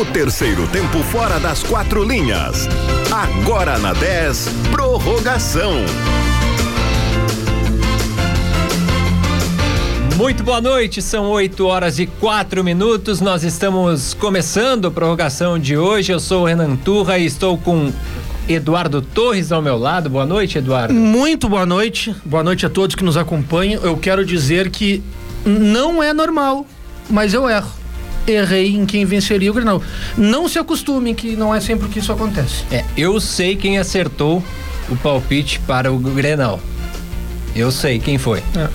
O terceiro tempo fora das quatro linhas. Agora na 10, prorrogação. Muito boa noite, são 8 horas e 4 minutos. Nós estamos começando a prorrogação de hoje. Eu sou o Renan Turra e estou com Eduardo Torres ao meu lado. Boa noite, Eduardo. Muito boa noite. Boa noite a todos que nos acompanham. Eu quero dizer que não é normal, mas eu erro. Errei em quem venceria o Grenal. Não se acostumem que não é sempre que isso acontece. É, eu sei quem acertou o palpite para o Grenal. Eu sei quem foi. É.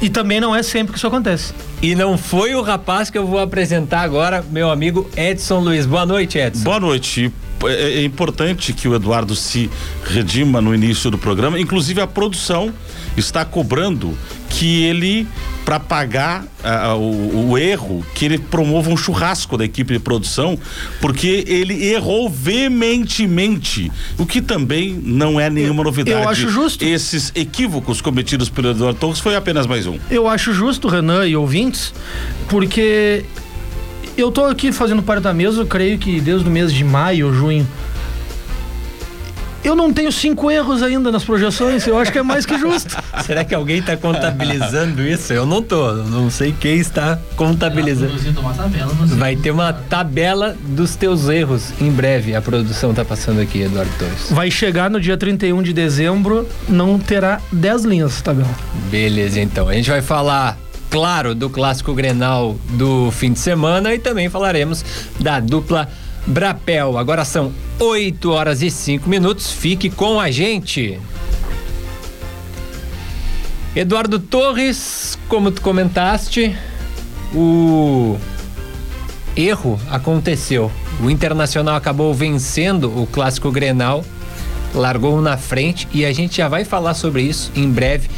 E também não é sempre que isso acontece. E não foi o rapaz que eu vou apresentar agora, meu amigo Edson Luiz. Boa noite, Edson. Boa noite. É, é importante que o Eduardo se redima no início do programa. Inclusive, a produção está cobrando que ele, para pagar uh, o, o, erro, que ele promova um churrasco da equipe de produção, porque ele errou veementemente, o que também não é nenhuma novidade. Eu acho justo. Esses equívocos cometidos pelo Eduardo Torres foi apenas mais um. Eu acho justo, Renan e ouvintes, porque eu tô aqui fazendo parte da mesa, eu creio que desde o mês de maio ou junho eu não tenho cinco erros ainda nas projeções, eu acho que é mais que justo. Será que alguém está contabilizando isso? Eu não tô, não sei quem está contabilizando. Vai ter uma tabela dos teus erros em breve. A produção está passando aqui, Eduardo Torres. Vai chegar no dia 31 de dezembro, não terá 10 linhas tabela. Beleza, então. A gente vai falar claro, do clássico Grenal do fim de semana e também falaremos da dupla Brapel. Agora são 8 horas e 5 minutos. Fique com a gente. Eduardo Torres, como tu comentaste, o erro aconteceu. O Internacional acabou vencendo o clássico Grenal, largou na frente e a gente já vai falar sobre isso em breve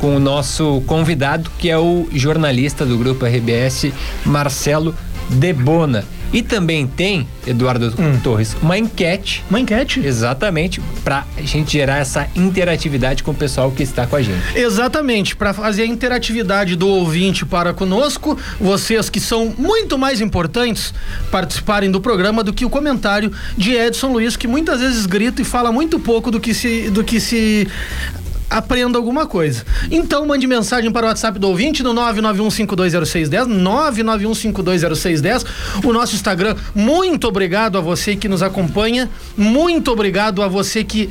com o nosso convidado, que é o jornalista do grupo RBS, Marcelo Debona. E também tem, Eduardo hum. Torres, uma enquete. Uma enquete? Exatamente, para a gente gerar essa interatividade com o pessoal que está com a gente. Exatamente, para fazer a interatividade do ouvinte para conosco, vocês que são muito mais importantes participarem do programa do que o comentário de Edson Luiz, que muitas vezes grita e fala muito pouco do que se, do que se aprenda alguma coisa. Então mande mensagem para o WhatsApp do ouvinte no 991520610, 991520610, o nosso Instagram. Muito obrigado a você que nos acompanha, muito obrigado a você que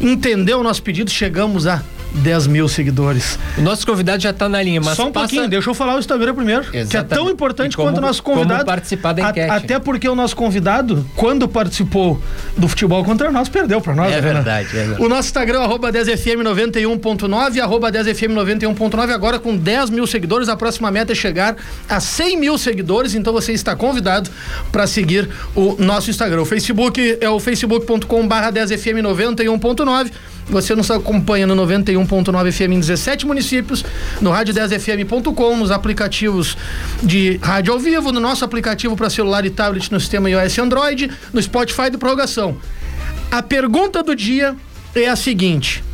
entendeu o nosso pedido. Chegamos a 10 mil seguidores. O nosso convidado já está na linha, mas Só um passa... pouquinho, deixa eu falar o Instagram primeiro, Exatamente. que é tão importante como, quanto o nosso convidado. Como participar da enquete. A, até porque o nosso convidado, quando participou do futebol contra nós, perdeu para nós. É, né? verdade, é verdade. O nosso Instagram, arroba 10fm91.9, arroba 10fm91.9, agora com 10 mil seguidores, a próxima meta é chegar a 100 mil seguidores, então você está convidado para seguir o nosso Instagram. O Facebook é o facebook.com barra 10fm91.9 você nos acompanha no 91.9 FM em 17 municípios, no rádio10fm.com, nos aplicativos de rádio ao vivo, no nosso aplicativo para celular e tablet no sistema iOS e Android, no Spotify do Prorrogação. A pergunta do dia é a seguinte: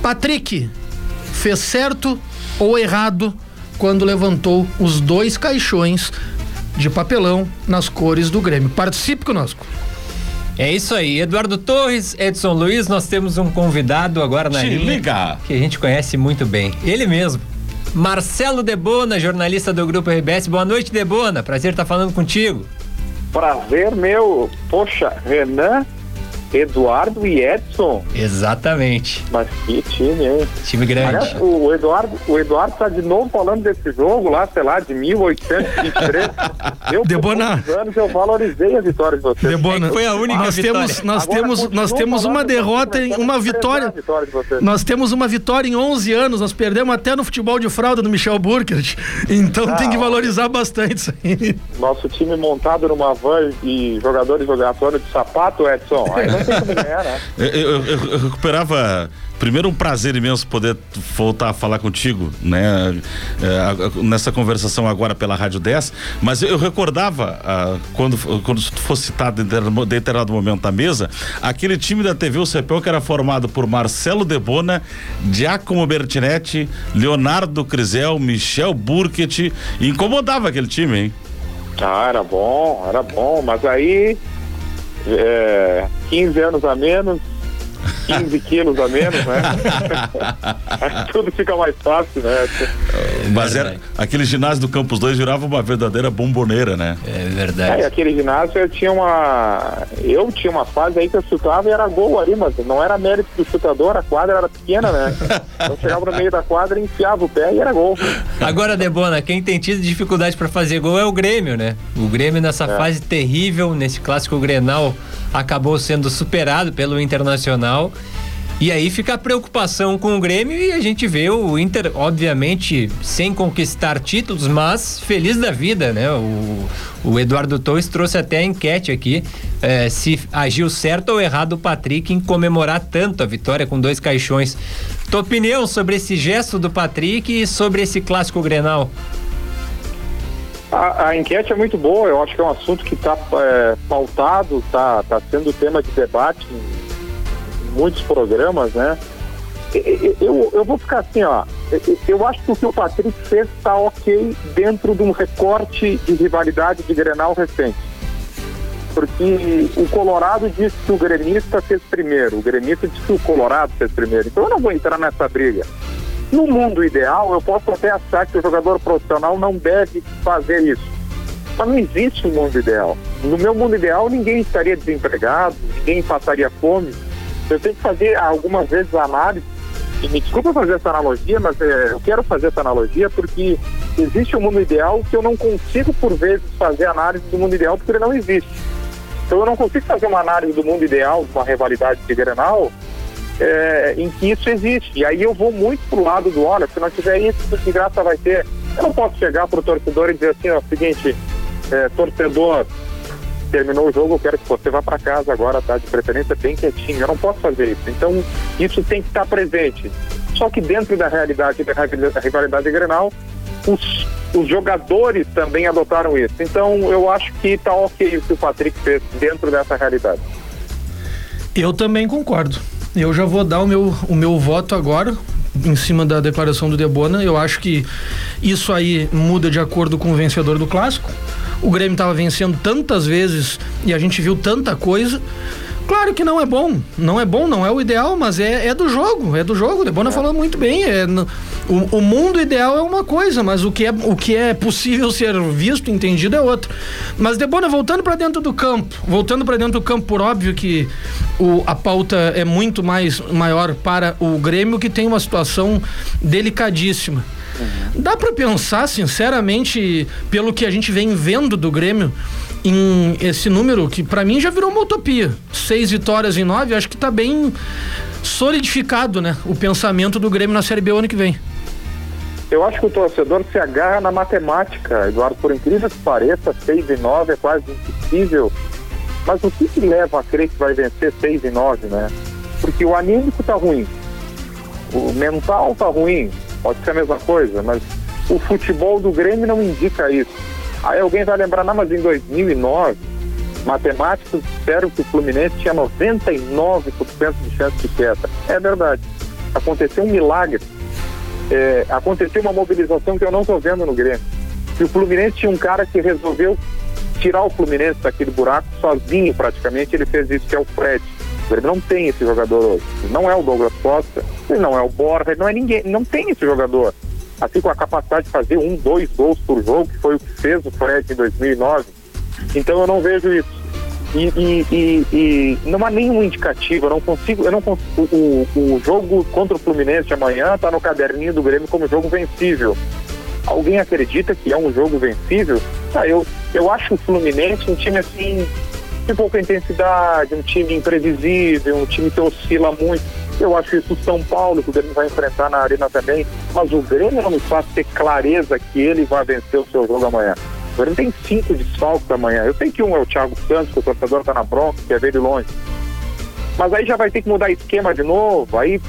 Patrick fez certo ou errado quando levantou os dois caixões de papelão nas cores do Grêmio? Participe conosco. É isso aí, Eduardo Torres, Edson Luiz, nós temos um convidado agora na Te linha liga. que a gente conhece muito bem. Ele mesmo, Marcelo Debona, jornalista do Grupo RBS. Boa noite, Debona. Prazer estar falando contigo. Prazer meu. Poxa, Renan Eduardo e Edson. Exatamente. Mas que time, hein? Time grande. Aliás, o Eduardo, o Eduardo tá de novo falando desse jogo lá, sei lá, de 1823. eu, Debona. por anos, eu valorizei a vitória de vocês. Debona. É foi a única nós vitória. Temos, nós Agora, temos, nós temos uma derrota, em uma vitória. vitória nós temos uma vitória em 11 anos, nós perdemos até no futebol de fralda do Michel Burkert. Então ah, tem que valorizar bastante isso aí. Nosso time montado numa van e jogadores jogatórios de sapato, Edson. Aí não né? Eu, eu, eu, recuperava primeiro um prazer imenso poder voltar a falar contigo, né? É, nessa conversação agora pela Rádio 10, mas eu recordava ah, quando quando fosse citado em determinado momento da mesa, aquele time da TV O Cepel que era formado por Marcelo Debona, Giacomo Bertinetti, Leonardo Crisel, Michel Burkett, incomodava aquele time, hein? Ah, era bom, era bom, mas aí é, 15 anos a menos, 15 quilos a menos, né? Tudo fica mais fácil, né? Mas era, aquele ginásio do Campos 2 virava uma verdadeira bomboneira, né? É É, verdade. aquele ginásio eu tinha uma. Eu tinha uma fase aí que eu chutava e era gol ali, mas não era mérito do chutador, a quadra era pequena, né? Eu chegava no meio da quadra, enfiava o pé e era gol. Agora, Debona, quem tem tido dificuldade para fazer gol é o Grêmio, né? O Grêmio nessa fase terrível, nesse clássico Grenal, acabou sendo superado pelo Internacional. E aí fica a preocupação com o Grêmio e a gente vê o Inter, obviamente, sem conquistar títulos, mas feliz da vida, né? O, o Eduardo Torres trouxe até a enquete aqui eh, se agiu certo ou errado o Patrick em comemorar tanto a vitória com dois caixões. Tua opinião sobre esse gesto do Patrick e sobre esse clássico Grenal? A, a enquete é muito boa, eu acho que é um assunto que está pautado, está tá sendo tema de debate em, muitos programas, né? E- e- Eu, eu vou ficar assim, ó. eu- Eu acho que o que o Patrick fez está ok dentro de um recorte de rivalidade de Grenal recente. Porque o Colorado disse que o gremista fez primeiro, o gremista disse que o Colorado fez primeiro. Então eu não vou entrar nessa briga. No mundo ideal, eu posso até achar que o jogador profissional não deve fazer isso. Mas não existe um mundo ideal. No meu mundo ideal, ninguém estaria desempregado, ninguém passaria fome. Eu tenho que fazer algumas vezes análise, e me desculpa fazer essa analogia, mas é, eu quero fazer essa analogia porque existe um mundo ideal que eu não consigo, por vezes, fazer análise do mundo ideal porque ele não existe. Então eu não consigo fazer uma análise do mundo ideal, de uma rivalidade de Grenal, é, em que isso existe. E aí eu vou muito pro lado do, olha, se não tiver isso, que graça vai ter? Eu não posso chegar pro torcedor e dizer assim, ó, seguinte, é, torcedor, terminou o jogo, eu quero que você vá para casa agora, tá? De preferência bem quietinho. Eu não posso fazer isso. Então, isso tem que estar presente. Só que dentro da realidade da rivalidade- da rivalidade Grenal, os, os jogadores também adotaram isso. Então, eu acho que tá ok o que o Patrick fez dentro dessa realidade. Eu também concordo. Eu já vou dar o meu, o meu voto agora, em cima da declaração do Debona. Eu acho que isso aí muda de acordo com o vencedor do clássico. O Grêmio estava vencendo tantas vezes e a gente viu tanta coisa. Claro que não é bom, não é bom, não é o ideal, mas é, é do jogo, é do jogo. Debona falou muito bem. É, o, o mundo ideal é uma coisa, mas o que, é, o que é possível ser visto, entendido é outro. Mas Debona, voltando para dentro do campo, voltando para dentro do campo, por óbvio que o, a pauta é muito mais maior para o Grêmio, que tem uma situação delicadíssima. Dá para pensar, sinceramente, pelo que a gente vem vendo do Grêmio, em esse número que para mim já virou uma utopia. Seis vitórias em nove, acho que tá bem solidificado, né? O pensamento do Grêmio na Série B ano que vem. Eu acho que o torcedor se agarra na matemática, Eduardo, por incrível que pareça, 6 e 9 é quase impossível. Mas o que, que leva a crer que vai vencer 6 e 9, né? Porque o anímico tá ruim, o mental tá ruim, pode ser a mesma coisa, mas o futebol do Grêmio não indica isso. Aí alguém vai lembrar, não, mas em 2009, matemáticos disseram que o Fluminense tinha 99% de chance de queda. É verdade. Aconteceu um milagre é, aconteceu uma mobilização que eu não estou vendo no Grêmio. E o Fluminense tinha um cara que resolveu tirar o Fluminense daquele buraco sozinho praticamente, ele fez isso, que é o Fred. Grêmio não tem esse jogador hoje. Ele não é o Douglas Costa, ele não é o Borja, ele não é ninguém, não tem esse jogador. Assim com a capacidade de fazer um, dois gols por jogo, que foi o que fez o Fred em 2009. Então eu não vejo isso. E, e, e, e não há nenhum indicativo, eu não consigo, eu não consigo, o, o jogo contra o Fluminense de amanhã está no caderninho do Grêmio como jogo vencível. Alguém acredita que é um jogo vencível? Ah, eu, eu acho o Fluminense um time assim, de pouca intensidade, um time imprevisível, um time que oscila muito. Eu acho isso o São Paulo, que o Grêmio vai enfrentar na arena também, mas o Grêmio não faz ter clareza que ele vai vencer o seu jogo amanhã. O Grêmio tem cinco desfalques amanhã. Eu sei que um é o Thiago Santos, que o torcedor tá na bronca, quer ver ele longe. Mas aí já vai ter que mudar esquema de novo. Aí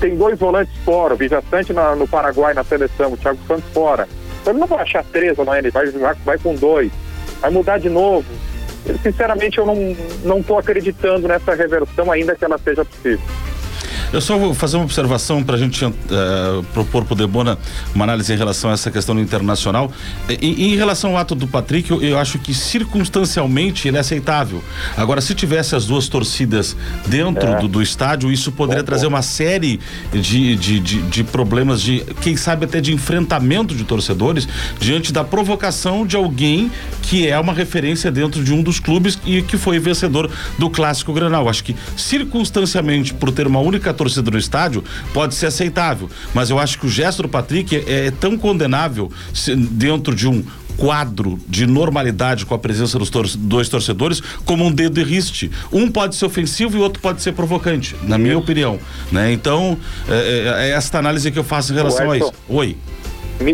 tem dois volantes fora, o Vijaçante no Paraguai na seleção, o Thiago Santos fora. Então ele não vai achar três amanhã, ele vai, vai, com dois. Vai mudar de novo. Eu, sinceramente, eu não, tô acreditando nessa reversão ainda que ela seja possível. Eu só vou fazer uma observação para a gente uh, propor para o Debona uma análise em relação a essa questão internacional. Em, em relação ao ato do Patrick, eu, eu, acho que circunstancialmente ele é aceitável. Agora, se tivesse as duas torcidas dentro é. do, do, estádio, isso poderia bom, trazer bom. uma série de, de, de, de problemas, de quem sabe até de enfrentamento de torcedores diante da provocação de alguém que é uma referência dentro de um dos clubes e que foi vencedor do clássico Granal. Acho que circunstancialmente por ter uma única torcida no estádio pode ser aceitável, mas eu acho que o gesto do Patrick é, é tão condenável dentro de um quadro de normalidade com a presença dos tor dois torcedores como um dedo e riste. Um pode ser ofensivo e o outro pode ser provocante, na minha opinião. Né? Então, é, é, é esta análise que eu faço em relação a isso. Oi.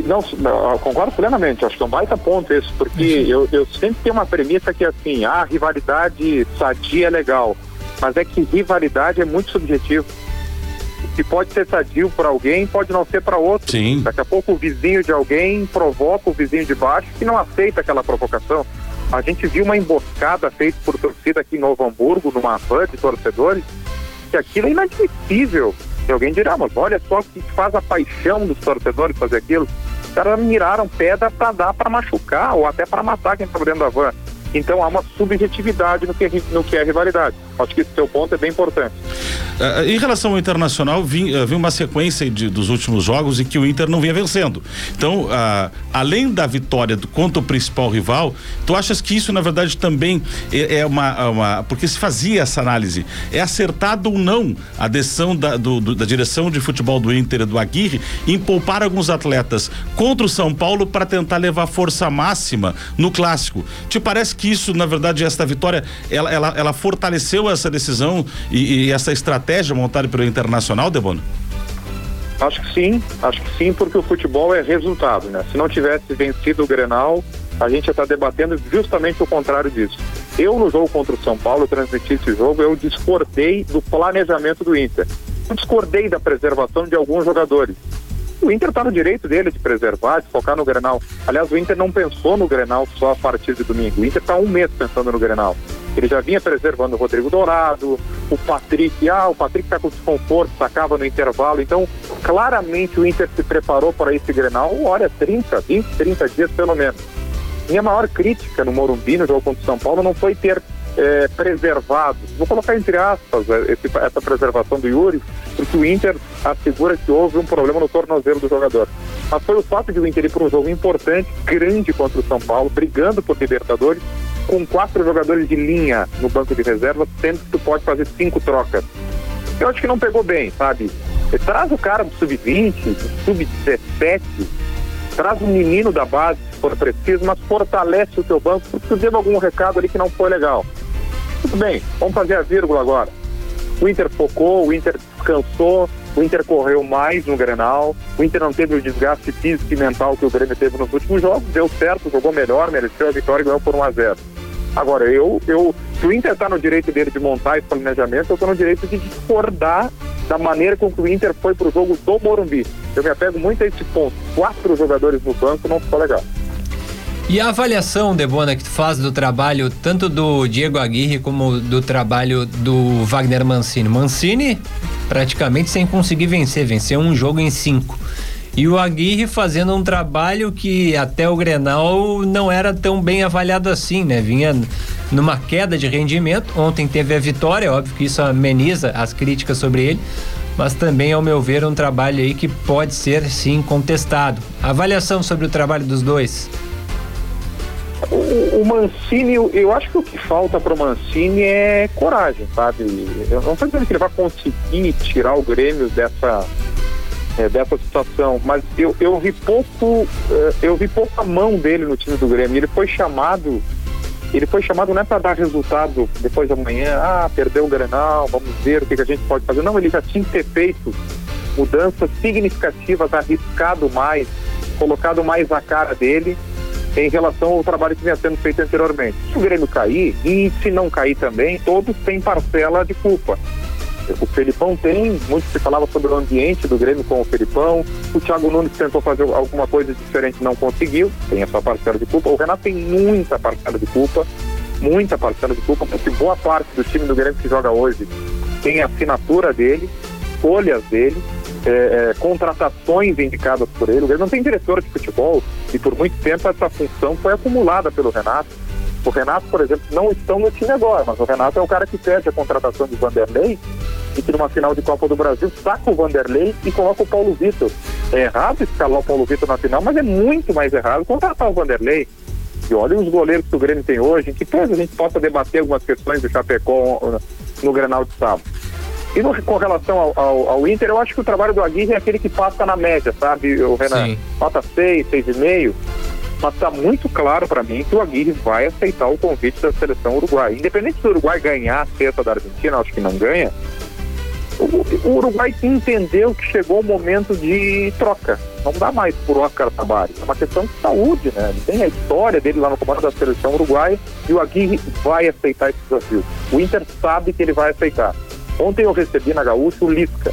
Não, não, concordo plenamente, acho que é um baita ponto isso, porque eu, eu sempre tenho uma premissa que é assim, a ah, rivalidade sadia é legal, mas é que rivalidade é muito subjetivo. Que pode ser sadio para alguém pode não ser para outro. Sim. Daqui a pouco o vizinho de alguém provoca o vizinho de baixo que não aceita aquela provocação. A gente viu uma emboscada feita por torcida aqui em Novo Hamburgo, numa van de torcedores, que aquilo é inadmissível. E alguém dirá, mas olha só o que faz a paixão dos torcedores fazer aquilo. Os caras miraram pedra para dar para machucar ou até para matar quem está dentro da van. Então há uma subjetividade no que, no que é rivalidade. Acho que esse seu ponto é bem importante. Uh, em relação ao Internacional, vi, uh, vi uma sequência de, dos últimos jogos e que o Inter não vinha vencendo. Então, uh, além da vitória do, contra o principal rival, tu achas que isso, na verdade, também é, é uma, uma, Porque se fazia essa análise. É acertado ou não a decisão da, do, do, da direção de futebol do Inter do Aguirre em poupar alguns atletas contra o São Paulo para tentar levar força máxima no clássico? Te parece que isso, na verdade, esta vitória, ela, ela, ela fortaleceu essa decisão e, e essa estratégia montada pelo Internacional, Debono? Acho que sim, acho que sim, porque o futebol é resultado, né? Se não tivesse vencido o Grenal, a gente ia estar debatendo justamente o contrário disso. Eu, no jogo contra o São Paulo, transmiti esse jogo, eu discordei do planejamento do Inter. Eu discordei da preservação de alguns jogadores. O Inter está no direito dele de preservar, de focar no Grenal. Aliás, o Inter não pensou no Grenal só a partir de domingo. O Inter está um mês pensando no Grenal. Ele já vinha preservando o Rodrigo Dourado, o Patrick, ah, o Patrick está com desconforto, sacava no intervalo. Então, claramente o Inter se preparou para esse Grenal, olha, 30, 20, 30 dias pelo menos. Minha maior crítica no Morumbi, no jogo contra o São Paulo, não foi ter é, preservado. Vou colocar entre aspas é, esse, essa preservação do Yuri, porque o Inter assegura que houve um problema no tornozelo do jogador. Mas foi o fato de o Inter ir para um jogo importante, grande contra o São Paulo, brigando por Libertadores, com quatro jogadores de linha no banco de reserva, sendo que tu pode fazer cinco trocas. Eu acho que não pegou bem, sabe? Traz o cara do sub-20, do sub-17, traz um menino da base, se for preciso, mas fortalece o teu banco, porque tu deu algum recado ali que não foi legal. Tudo bem, vamos fazer a vírgula agora. O Inter focou, o Inter descansou, o Inter correu mais no Grenal, o Inter não teve o desgaste físico e mental que o Grêmio teve nos últimos jogos, deu certo, jogou melhor, mereceu a vitória e ganhou por 1 a 0 Agora, eu, eu, se o Inter está no direito dele de montar esse planejamento, eu estou no direito de discordar da maneira com que o Inter foi para o jogo do Morumbi. Eu me apego muito a esse ponto. Quatro jogadores no banco não ficou legal. E a avaliação, Debona, que tu faz do trabalho tanto do Diego Aguirre como do trabalho do Wagner Mancini? Mancini praticamente sem conseguir vencer, venceu um jogo em cinco. E o Aguirre fazendo um trabalho que até o Grenal não era tão bem avaliado assim, né? Vinha numa queda de rendimento. Ontem teve a vitória, óbvio que isso ameniza as críticas sobre ele, mas também, ao meu ver, um trabalho aí que pode ser sim contestado. Avaliação sobre o trabalho dos dois. O, o Mancini, eu, acho que o que falta para o Mancini é coragem, sabe? Eu não estou dizendo que ele vai conseguir tirar o Grêmio dessa, é, dessa situação, mas eu, eu vi pouco, é, eu vi pouca mão dele no time do Grêmio. Ele foi chamado, ele foi chamado não é para dar resultado depois de amanhã, ah, perdeu o Grenal, vamos ver o que, que a gente pode fazer. Não, ele já tinha que ter feito mudanças significativas, arriscado mais, colocado mais a cara dele em relação ao trabalho que vinha sendo feito anteriormente. Se o Grêmio cair, e se não cair também, todos têm parcela de culpa. O Felipão tem, muito se falava sobre o ambiente do Grêmio com o Felipão. O Thiago Nunes tentou fazer alguma coisa diferente, não conseguiu, tem a sua parcela de culpa. O Renato tem muita parcela de culpa, muita parcela de culpa, porque boa parte do time do Grêmio que joga hoje tem assinatura dele. escolhas dele, é, é, contratações indicadas por ele. Ele não tem diretor de futebol e por muito tempo essa função foi acumulada pelo Renato. O Renato, por exemplo, não estão no time agora, mas o Renato é o cara que pede a contratação de Vanderlei e que numa final de Copa do Brasil saca o Vanderlei e coloca o Paulo Vitor. É errado escalar o Paulo Vitor na final, mas é muito mais errado contratar o Vanderlei. E olha os goleiros que o Grêmio tem hoje, que talvez a gente possa debater algumas questões do Chapecó no, no Grenal de sábado. E no, com relação ao, ao, ao, Inter, eu acho que o trabalho do Aguirre é aquele que passa na média, sabe, o Renan? Sim. Nota 6, 6,5. Mas está muito claro para mim que o Aguirre vai aceitar o convite da seleção uruguaia. Independente do Uruguai ganhar a sexta da Argentina, acho que não ganha, o, o Uruguai entendeu que chegou o momento de troca. Não dá mais por Oscar Tabari. É uma questão de saúde, né? Ele tem a história dele lá no comando da seleção uruguaia e o Aguirre vai aceitar esse desafio. O Inter sabe que ele vai aceitar. Ontem eu recebi na Gaúcha o Lisca.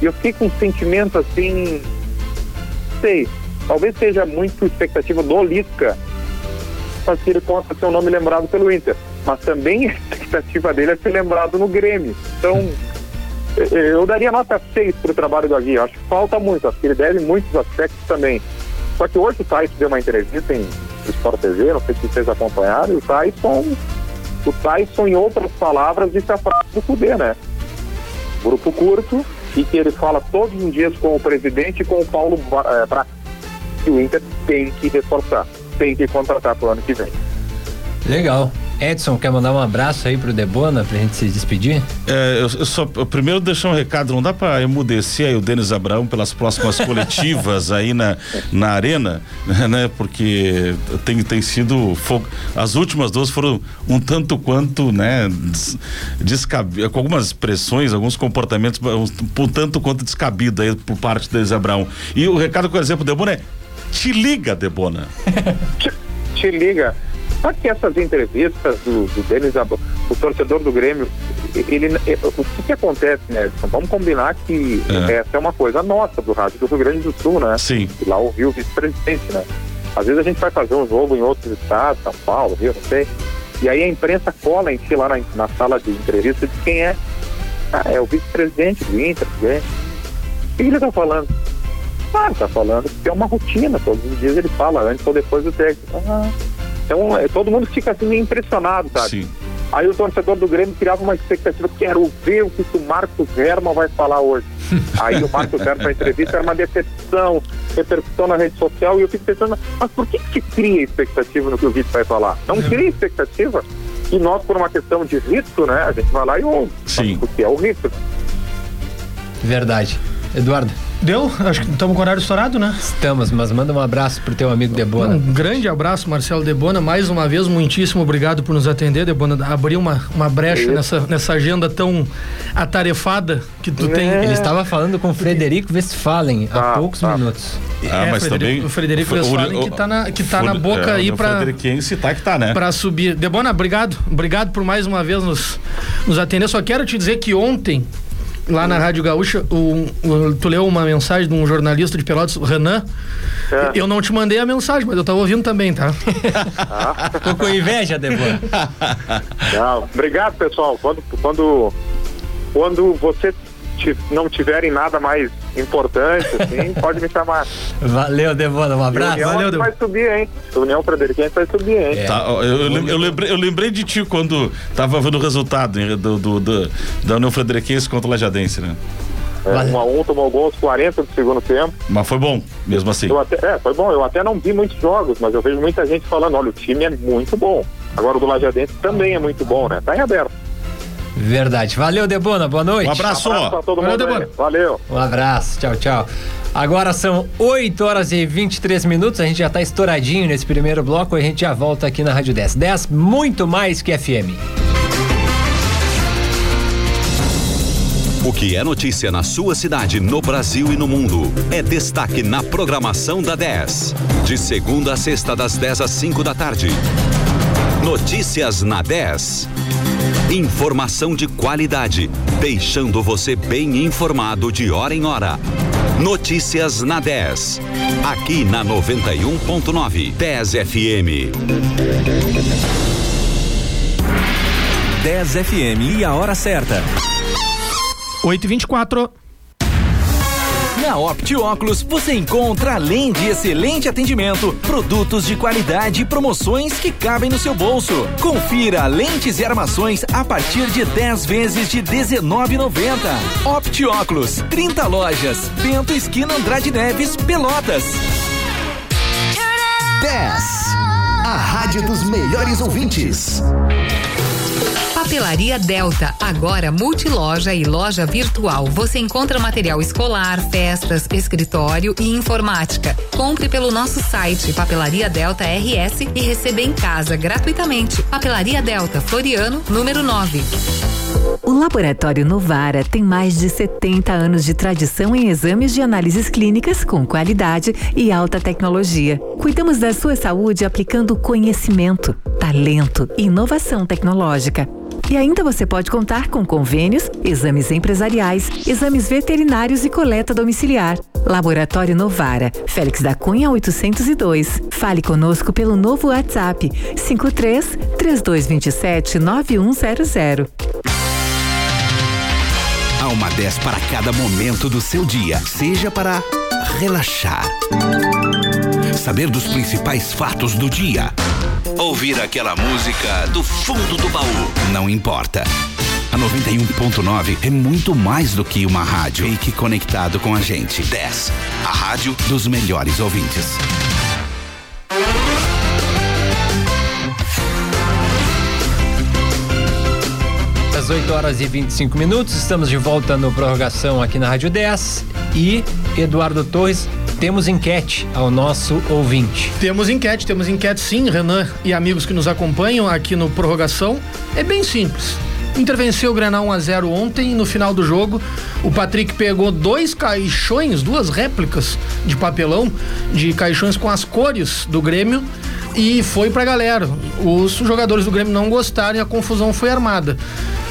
E eu fiquei com um sentimento assim. Sei, talvez seja muito expectativa do Lisca para que ele possa ser um nome lembrado pelo Inter. Mas também a expectativa dele é ser lembrado no Grêmio. Então, eu daria nota 6 para o trabalho do Aguirre. Acho que falta muito, acho que ele deve muitos aspectos também. Só que hoje o Tyson deu uma entrevista em Sport TV, não sei se vocês acompanharam, e o Tyson, o Tyson, em outras palavras, disse a frase do Cudê, né? Grupo curto, e que ele fala todos os dias com o presidente e com o Paulo é, Braga. Que o Inter tem que reforçar, tem que contratar para o ano que vem. Legal. Edson, quer mandar um abraço aí pro Debona pra gente se despedir? É, eu, eu só eu primeiro deixar um recado, não dá pra emudecer aí o Denis Abraão pelas próximas coletivas aí na, na arena, né? Porque tem, tem sido fogo. As últimas duas foram um tanto quanto, né? Descabido, com algumas expressões, alguns comportamentos um, um tanto quanto descabido aí por parte do Denis Abraão. E o recado que eu exemplo, Debona é te liga, Debona. te, te liga. Só que essas entrevistas do, do Denis, o torcedor do Grêmio, ele, é, o que, que acontece, né, Edson? Vamos combinar que é. essa é uma coisa nossa do rádio do Rio Grande do Sul, né? Sim. Lá ouviu o vice-presidente, né? Às vezes a gente vai fazer um jogo em outros estados, São Paulo, Rio, não sei. E aí a imprensa cola em si lá na, na sala de entrevista de quem é. Ah, é o vice-presidente do Inter, do Grêmio. O que ele está falando? Ah, está falando que é uma rotina, todos os dias ele fala, antes ou depois do técnico. Ah, então, é, todo mundo fica assim impressionado, sabe? Sim. Aí o torcedor do Grêmio criava uma expectativa, quero ver o que o Marcos Herman vai falar hoje. Aí o Marcos Herman na entrevista era uma decepção, repercussão na rede social, e eu fico pensando, mas por que que cria expectativa no que o Vitor vai falar? Não é. cria expectativa. E nós, por uma questão de risco, né, a gente vai lá e ouve. Sim. Porque é o risco. Verdade. Eduardo. Deu? Acho que estamos com o horário estourado, né? Estamos, mas manda um abraço pro teu amigo Debona. Um grande abraço, Marcelo Debona. Mais uma vez, muitíssimo obrigado por nos atender, Debona. Abrir uma, uma brecha nessa, nessa agenda tão atarefada que tu é. tem. Ele estava falando com o Frederico Westphalen há ah, poucos ah. minutos. Ah, é, mas Frederico, também. O Frederico Westphalen que tá na, que tá na boca é, aí para. Frederiquense tá que tá, né? Para subir. Debona, obrigado. Obrigado por mais uma vez nos, nos atender. Só quero te dizer que ontem lá na Rádio Gaúcha, o, o, tu leu uma mensagem de um jornalista de Pelotas, Renan. É. Eu não te mandei a mensagem, mas eu tava ouvindo também, tá? Ah. Tô com inveja, Débora. Não, obrigado, pessoal. Quando, quando, quando você não tiverem nada mais importante, assim, pode me chamar. Valeu, Devona, um abraço. União Valeu, vai subir, hein? União Frederiquense vai subir, hein? É. Tá, eu, eu, eu, lembrei, eu lembrei de ti quando tava vendo o resultado do, do, do da União Frederiquense contra o Lajadense, né? É, vale. um a um tomou gol aos 40 do segundo tempo. Mas foi bom, mesmo assim. Até, é, foi bom. Eu até não vi muitos jogos, mas eu vejo muita gente falando, olha, o time é muito bom. Agora o do Lajadense também é muito bom, né? Tá em aberto. Verdade. Valeu, Debona. Boa noite. Um abraço. Um abraço pra todo Valeu, mundo. Debona. Valeu. Um abraço. Tchau, tchau. Agora são 8 horas e 23 minutos. A gente já está estouradinho nesse primeiro bloco. A gente já volta aqui na Rádio 10. 10, muito mais que FM. O que é notícia na sua cidade, no Brasil e no mundo é destaque na programação da 10. De segunda a sexta, das 10 às 5 da tarde. Notícias na 10. Informação de qualidade, deixando você bem informado de hora em hora. Notícias na 10. Aqui na 91.9. 10 FM. 10 FM e a hora certa. 8 e 24 Na Opti Óculos você encontra, além de excelente atendimento, produtos de qualidade e promoções que cabem no seu bolso. Confira lentes e armações a partir de 10 vezes de 19,90. Opti Óculos, 30 lojas. Bento Esquina Andrade Neves, Pelotas. 10. A rádio dos melhores ouvintes. Papelaria Delta, agora multiloja e loja virtual. Você encontra material escolar, festas, escritório e informática. Compre pelo nosso site Papelaria Delta RS e receba em casa gratuitamente. Papelaria Delta, Floriano, número 9. O Laboratório Novara tem mais de 70 anos de tradição em exames de análises clínicas com qualidade e alta tecnologia. Cuidamos da sua saúde aplicando conhecimento, talento e inovação tecnológica. E ainda você pode contar com convênios, exames empresariais, exames veterinários e coleta domiciliar. Laboratório Novara, Félix da Cunha 802. Fale conosco pelo novo WhatsApp 53 3227 9100. Há uma 10 para cada momento do seu dia, seja para relaxar, saber dos principais fatos do dia, ouvir aquela música do fundo do baú. Não importa. A 91.9 é muito mais do que uma rádio. Fique conectado com a gente. 10. A rádio dos melhores ouvintes. Às 8 horas e 25 minutos, estamos de volta no prorrogação aqui na Rádio 10 e Eduardo Torres, temos enquete ao nosso ouvinte. Temos enquete, temos enquete sim, Renan e amigos que nos acompanham aqui no prorrogação. É bem simples. Inter venceu o Grenal 1 a 0 ontem no final do jogo. O Patrick pegou dois caixões, duas réplicas de papelão de caixões com as cores do Grêmio e foi pra galera. Os jogadores do Grêmio não gostaram e a confusão foi armada.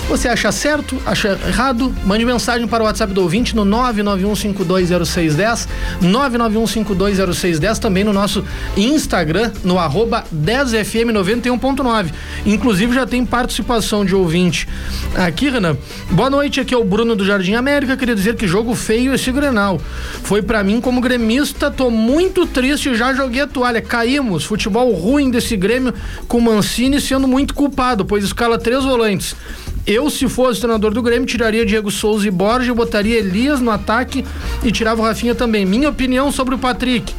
Você acha certo? Acha errado? Mande mensagem para o WhatsApp do ouvinte no 991520610, 991520610, também no nosso Instagram, no arroba 10fm91.9. Inclusive já tem participação de ouvinte aqui, Renan. Boa noite, aqui é o Bruno do Jardim América. Queria dizer que jogo feio esse Grenal. Foi para mim como gremista, tô muito triste, já joguei a toalha. Caímos, futebol ruim desse Grêmio com Mancini sendo muito culpado, pois escala três volantes. Eu, se fosse treinador do Grêmio, tiraria Diego Souza e Borja, botaria Elias no ataque e tirava o Rafinha também. Minha opinião sobre o Patrick.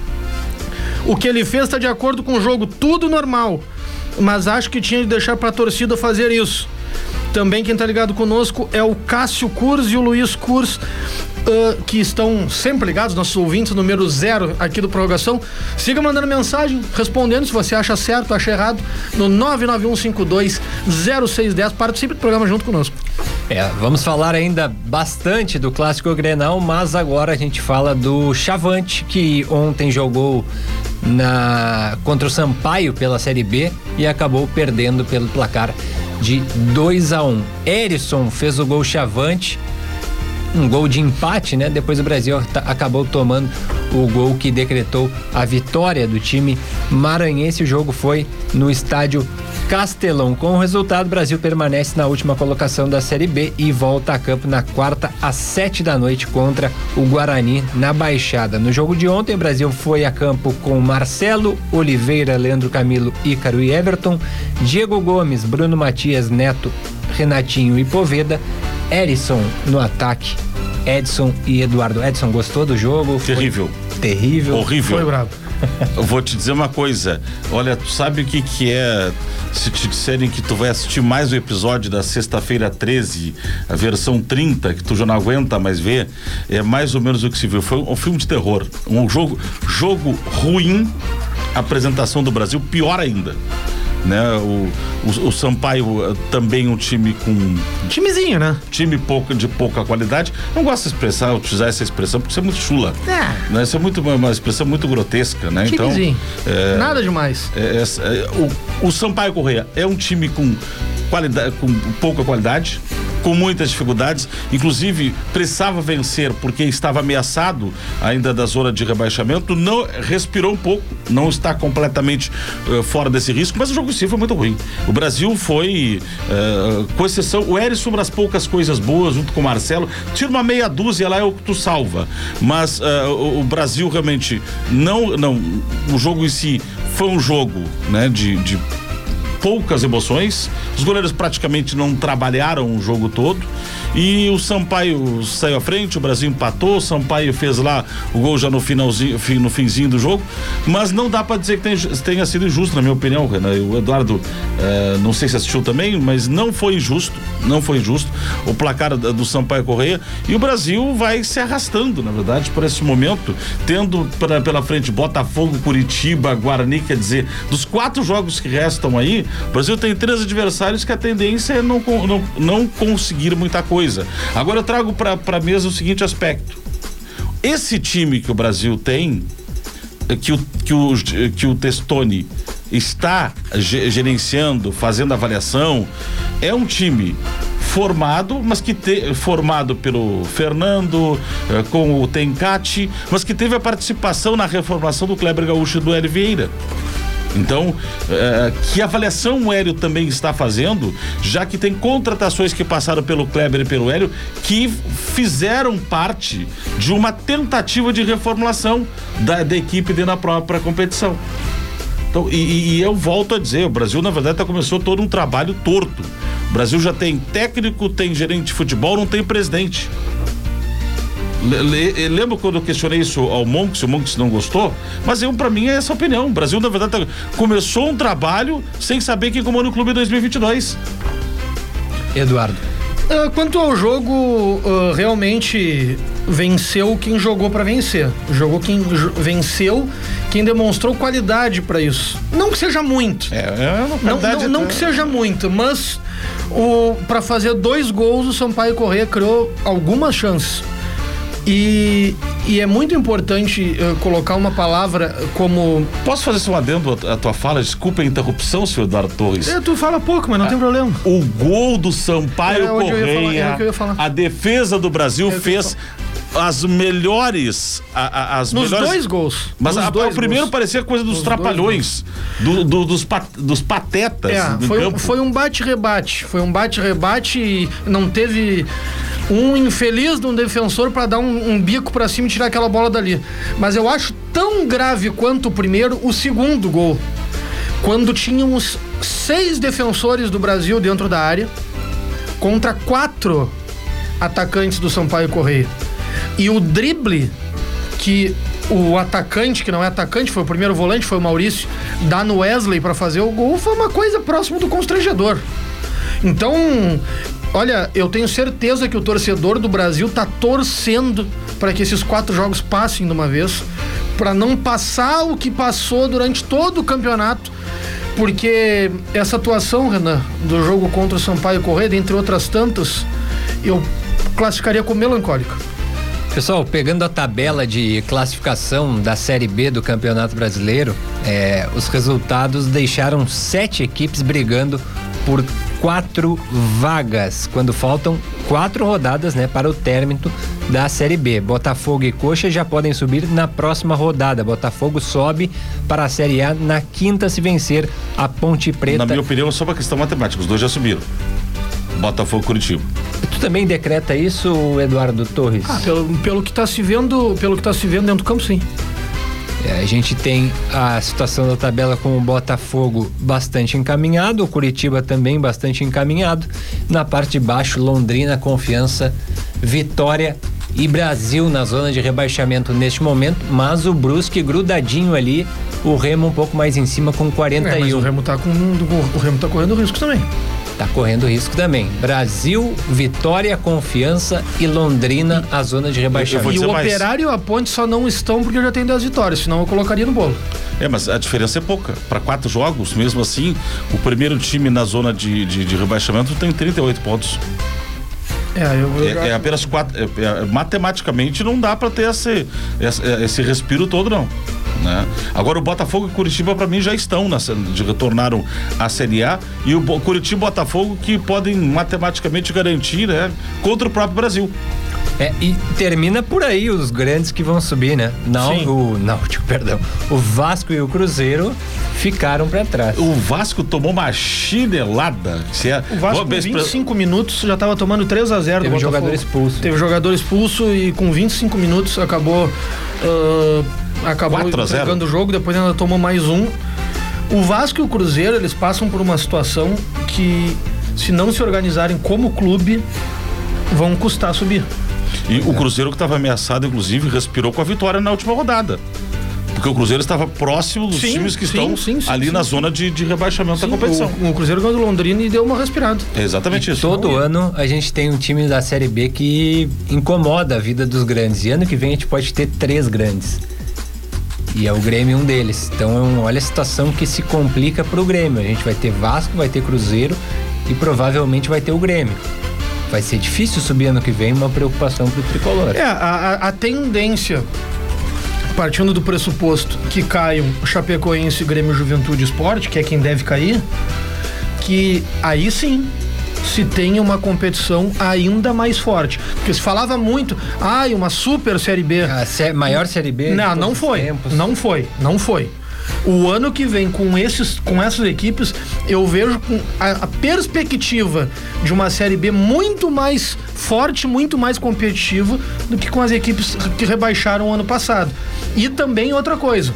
O que ele fez está de acordo com o jogo, tudo normal. Mas acho que tinha de deixar para a torcida fazer isso. Também quem tá ligado conosco é o Cássio Curs e o Luiz Curs, uh, que estão sempre ligados, nossos ouvintes, número zero aqui do Prorrogação. Siga mandando mensagem, respondendo se você acha certo, acha errado, no 991520610. Participe do programa junto conosco. É, vamos falar ainda bastante do clássico Grenal, mas agora a gente fala do Chavante, que ontem jogou na contra o Sampaio pela Série B e acabou perdendo pelo placar de 2 a 1. Um. Erisson fez o gol Chavante, um gol de empate, né? Depois o Brasil acabou tomando o gol que decretou a vitória do time maranhense. O jogo foi no estádio Castelão. Com o resultado, o Brasil permanece na última colocação da Série B e volta a campo na quarta às sete da noite contra o Guarani na Baixada. No jogo de ontem, o Brasil foi a campo com Marcelo, Oliveira, Leandro Camilo, Ícaro e Everton, Diego Gomes, Bruno Matias, Neto, Renatinho e Poveda, Erisson no ataque, Edson e Eduardo. Edson gostou do jogo? Terrível. Foi terrível. Horrível. Foi bravo. Eu vou te dizer uma coisa. Olha, tu sabe o que que é se te disserem que tu vai assistir mais o episódio da sexta-feira 13, a versão 30, que tu já não aguenta mais ver, é mais ou menos o que se viu. Foi um filme de terror, um jogo jogo ruim, apresentação do Brasil pior ainda né? O, o, o, Sampaio também um time com timezinho, né? Time pouco de pouca qualidade. Não gosto de expressar, utilizar essa expressão porque isso é muito chula. É. Né? Isso é muito uma expressão muito grotesca, né? Timezinho. Então, é, nada demais. É, é, o, o Sampaio Correia é um time com qualidade, com pouca qualidade, com muitas dificuldades, inclusive precisava vencer porque estava ameaçado ainda da zona de rebaixamento, não respirou um pouco, não está completamente uh, fora desse risco, mas o jogo em si foi muito ruim. O Brasil foi, uh, com exceção, o Erisson, das poucas coisas boas, junto com o Marcelo, tira uma meia dúzia lá é o que tu salva, mas uh, o, o Brasil realmente não, não, o jogo em si foi um jogo, né, de, de poucas emoções. Os goleiros praticamente não trabalharam o jogo todo. E o Sampaio saiu à frente, o Brasil empatou, o Sampaio fez lá o gol já no finalzinho, no finzinho do jogo. Mas não dá para dizer que tenha sido injusto, na minha opinião, Renan. O Eduardo, eh, não sei se assistiu também, mas não foi injusto. Não foi injusto o placar do Sampaio Correia. E o Brasil vai se arrastando, na verdade, por esse momento, tendo pra, pela frente Botafogo, Curitiba, Guarani, quer dizer, dos quatro jogos que restam aí, o Brasil tem três adversários que a tendência é não, não, não conseguir muita coisa. Agora eu trago para a mesa o seguinte aspecto. Esse time que o Brasil tem, que o, que o, que o Testoni está gerenciando, fazendo avaliação, é um time formado, mas que te, formado pelo Fernando, eh, com o Tencati, mas que teve a participação na reformação do Kleber Gaúcho e do Hélio Vieira. Então, é, que avaliação o Hélio também está fazendo, já que tem contratações que passaram pelo Kleber e pelo Hélio que fizeram parte de uma tentativa de reformulação da, da equipe dentro da própria competição. Então, e, e eu volto a dizer, o Brasil, na verdade, tá, começou todo um trabalho torto. O Brasil já tem técnico, tem gerente de futebol, não tem presidente. Lembra quando eu questionei isso ao Monks, o Monks não gostou? Mas eu, para mim, é essa a opinião. O Brasil, na verdade, tá, começou um trabalho sem saber quem comanda o clube em 2022. Eduardo. Uh, quanto ao jogo, uh, realmente venceu quem jogou para vencer. Jogou quem venceu, quem demonstrou qualidade para isso. Não que seja muito. É, é não, não, não que seja muito, mas o para fazer dois gols o Sampaio Corrêa criou algumas chances. E, e é muito importante uh, colocar uma palavra como. Posso fazer só um adendo à tua fala? Desculpa a interrupção, senhor Eduardo Torres. É, tu fala pouco, mas não ah, tem problema. O gol do Sampaio é, Correia, falar, a defesa do Brasil é fez as melhores. A, a, as Nos melhores, dois gols. Mas a, o primeiro gols. parecia coisa dos Nos trapalhões, do, do, dos, pat, dos patetas. É, do foi, foi um bate-rebate. Foi um bate-rebate e não teve um infeliz de um defensor para dar um, um bico para cima e tirar aquela bola dali. Mas eu acho tão grave quanto o primeiro, o segundo gol. Quando tínhamos seis defensores do Brasil dentro da área contra quatro atacantes do Sampaio Correia. E o drible que o atacante, que não é atacante, foi o primeiro volante, foi o Maurício, dá no Wesley para fazer o gol, foi uma coisa próxima do constrangedor. Então, olha, eu tenho certeza que o torcedor do Brasil tá torcendo para que esses quatro jogos passem de uma vez, para não passar o que passou durante todo o campeonato, porque essa atuação, Renan, do jogo contra o Sampaio Correia, entre outras tantas, eu classificaria como melancólica. Pessoal, pegando a tabela de classificação da Série B do Campeonato Brasileiro, é, os resultados deixaram sete equipes brigando por quatro vagas, quando faltam quatro rodadas né, para o término da Série B. Botafogo e Coxa já podem subir na próxima rodada. Botafogo sobe para a Série A na quinta se vencer a Ponte Preta. Na minha opinião, só uma questão matemática. Os dois já subiram. Botafogo Curitiba. Tu também decreta isso, Eduardo Torres? Ah, pelo, pelo que está se vendo, pelo que tá se vendo dentro do campo, sim. É, a gente tem a situação da tabela com o Botafogo bastante encaminhado, o Curitiba também bastante encaminhado. Na parte de baixo, Londrina, Confiança, Vitória e Brasil na zona de rebaixamento neste momento, mas o Brusque grudadinho ali, o Remo um pouco mais em cima com 41. É, mas o Remo tá com o Remo tá correndo risco também. Tá correndo risco também. Brasil, Vitória, Confiança e Londrina, a zona de rebaixamento. E o mais. Operário e a Ponte só não estão porque já tem 10 vitórias, senão eu colocaria no bolo. É, mas a diferença é pouca. Para quatro jogos, mesmo assim, o primeiro time na zona de, de, de rebaixamento tem 38 pontos. É, eu, eu é, é, apenas quatro. É, é, matematicamente não dá para ter esse, esse, esse respiro todo, não. Né? Agora o Botafogo e Curitiba para mim já estão na, de retornaram à Série A e o Curitiba e Botafogo que podem matematicamente garantir, né, contra o próprio Brasil. É, e termina por aí os grandes que vão subir, né? Não, Sim. o Náutico, perdão. O Vasco e o Cruzeiro ficaram pra trás. O Vasco tomou uma chinelada. Se é, O Vasco com bem- 25 minutos já estava tomando 3 a 0 Teve do um jogador expulso. Teve jogador expulso e com 25 minutos acabou ah, acabou 4 a 0. entregando o jogo, depois ainda tomou mais um. O Vasco e o Cruzeiro, eles passam por uma situação que se não se organizarem como clube, vão custar subir. E o Cruzeiro que estava ameaçado, inclusive, respirou com a vitória na última rodada. Porque o Cruzeiro estava próximo dos Sim, times que sim, estão sim, sim, ali sim, na sim. zona de, de rebaixamento da competição. O, o Cruzeiro ganhou do Londrina e deu uma respirada. É exatamente isso. Todo ano a gente tem um time da Série B que incomoda a vida dos grandes. E ano que vem a gente pode ter três grandes. E é o Grêmio um deles. Então, olha a situação que se complica pro Grêmio. A gente vai ter Vasco, vai ter Cruzeiro e provavelmente vai ter o Grêmio. Vai ser difícil subir ano que vem, uma preocupação pro tricolor. É, a, a- tendência, partindo do pressuposto que caiam Chapecoense, Grêmio Juventude Esporte, que é quem deve cair, que aí sim se tenha uma competição ainda mais forte. Porque se falava muito, ai, uma super Série B. A sé- maior Série B. Não, não foi. tempos. Não foi. Não foi. O ano que vem, com, esses, com essas equipes, eu vejo com a, a perspectiva de uma Série B muito mais forte, muito mais competitiva do que com as equipes que rebaixaram o ano passado. E também outra coisa.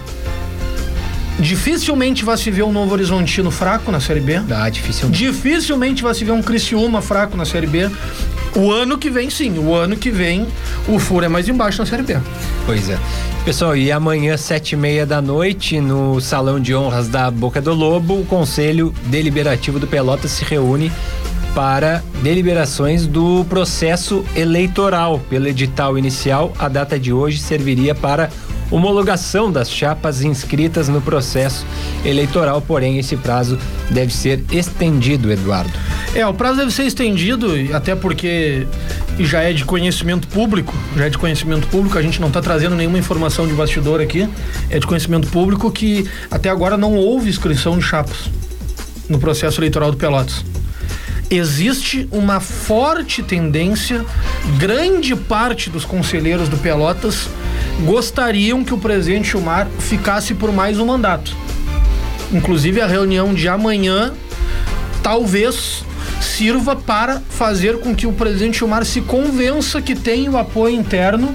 Dificilmente vai se ver um Novo Horizontino fraco na Série B. Ah, difícil. Dificilmente vai se ver um Criciúma fraco na Série B. O ano que vem, sim. O ano que vem, o furo é mais embaixo na Série B. Pois é. Pessoal, e amanhã, sete e meia da noite, no Salão de Honras da Boca do Lobo, o Conselho Deliberativo do Pelotas se reúne para deliberações do processo eleitoral. Pelo edital inicial, a data de hoje serviria para homologação das chapas inscritas no processo eleitoral, porém esse prazo deve ser estendido, Eduardo. É, o prazo deve ser estendido, até porque já é de conhecimento público, já é de conhecimento público, a gente não está trazendo nenhuma informação de bastidor aqui, é de conhecimento público que até agora não houve inscrição de chapas no processo eleitoral do Pelotas. Existe uma forte tendência, grande parte dos conselheiros do Pelotas gostariam que o presidente Gilmar ficasse por mais um mandato. Inclusive a reunião de amanhã talvez sirva para fazer com que o presidente Gilmar se convença que tem o apoio interno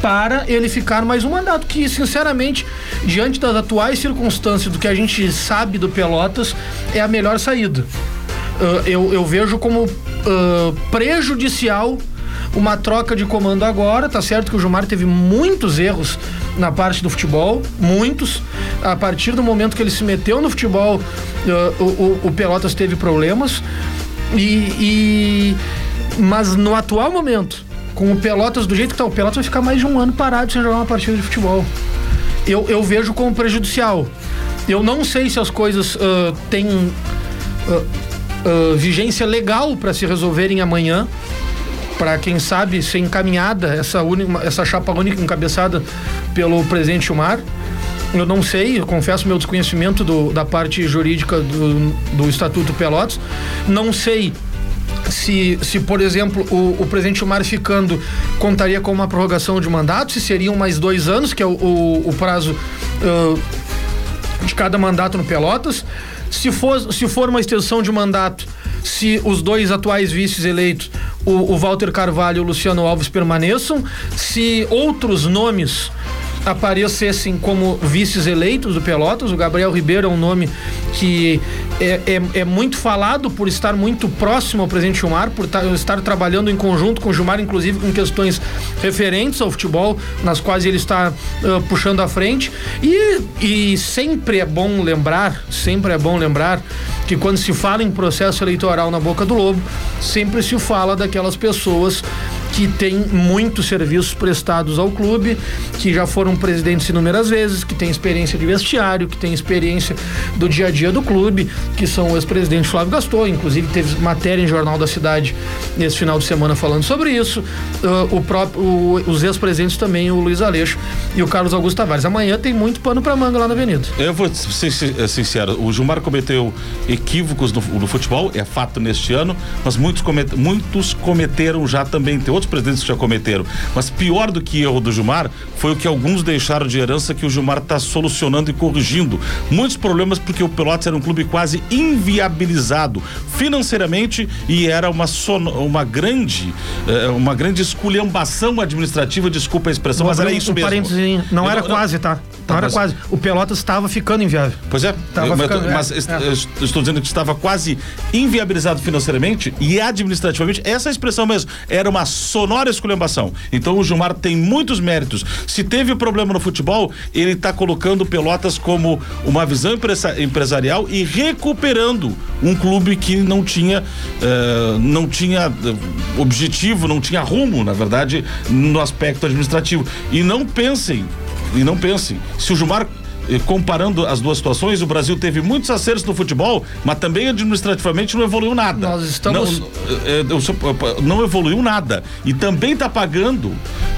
para ele ficar mais um mandato, que sinceramente, diante das atuais circunstâncias do que a gente sabe do Pelotas, é a melhor saída. Ah, eu, eu vejo como ah, prejudicial uma troca de comando agora, tá certo que o Gilmar teve muitos erros na parte do futebol, muitos. A partir do momento que ele se meteu no futebol, ah, o, o- o Pelotas teve problemas. E, e- mas no atual momento, com o Pelotas do jeito que tá, o Pelotas vai ficar mais de um ano parado sem jogar uma partida de futebol. Eu, eu vejo como prejudicial. Eu não sei se as coisas ah, têm ah, ah, vigência legal para se resolverem amanhã para quem sabe ser encaminhada essa única, essa chapa única encabeçada pelo presidente Gilmar. Eu não sei, eu confesso meu desconhecimento do- da parte jurídica do, do Estatuto Pelotas. Não sei se, se por exemplo, o, o presidente Gilmar ficando contaria com uma prorrogação de mandato, se seriam mais dois anos, que é o, o- o prazo ah, de cada mandato no Pelotas. Se for, se for uma extensão de mandato, se os dois atuais vices eleitos, o, o Walter Carvalho e o Luciano Alves, permaneçam, se outros nomes aparecessem como vices eleitos do Pelotas, o Gabriel Ribeiro é um nome que é, é, é muito falado por estar muito próximo ao presidente Gilmar, por ta- estar trabalhando em conjunto com o Gilmar, inclusive com questões referentes ao futebol, nas quais ele está ah, puxando à frente. E, e sempre é bom lembrar, sempre é bom lembrar que quando se fala em processo eleitoral na boca do lobo, sempre se fala daquelas pessoas que tem muitos serviços prestados ao clube, que já foram presidentes inúmeras vezes, que tem experiência de vestiário, que tem experiência do dia a dia do clube, que são o ex-presidente Flávio Gaston, inclusive teve matéria em Jornal da Cidade nesse final de semana falando sobre isso. Uh, o próprio, o, os ex-presidentes também, o Luiz Aleixo e o Carlos Augusto Tavares. Amanhã tem muito pano para manga lá na Avenida. Eu vou ser sincero, o Gilmar cometeu equívocos no, no futebol, é fato neste ano, mas muitos, comet, muitos cometeram já também, tem outros presidentes que já cometeram. Mas pior do que erro do Gilmar foi o que alguns deixaram de herança que o Gilmar está solucionando e corrigindo. Muitos problemas porque o Pelotas era um clube quase inviabilizado financeiramente e era uma, sono, uma grande eh, uma grande esculhambação administrativa, desculpa a expressão, mas era isso mesmo. Não Eu era não, quase, tá? Não tá, era quase. O Pelotas estava ficando inviável. Pois é, tava eu, ficando, mas, é, mas é. estou dizendo que estava quase inviabilizado financeiramente e administrativamente. Essa é expressão mesmo. Era uma sonora esculhambação. Então o Gilmar tem muitos méritos. Se teve problema no futebol, ele está colocando Pelotas como uma visão empresarial e recuperando um clube que não tinha uh, não tinha eh, objetivo, não tinha rumo, na verdade, no aspecto administrativo. E não pensem e não pensem, se o Gilmar comparando as duas situações, o Brasil teve muitos acertos no futebol, mas também administrativamente não evoluiu nada. Nós estamos. Não, eh, eh, não evoluiu nada. E também está pagando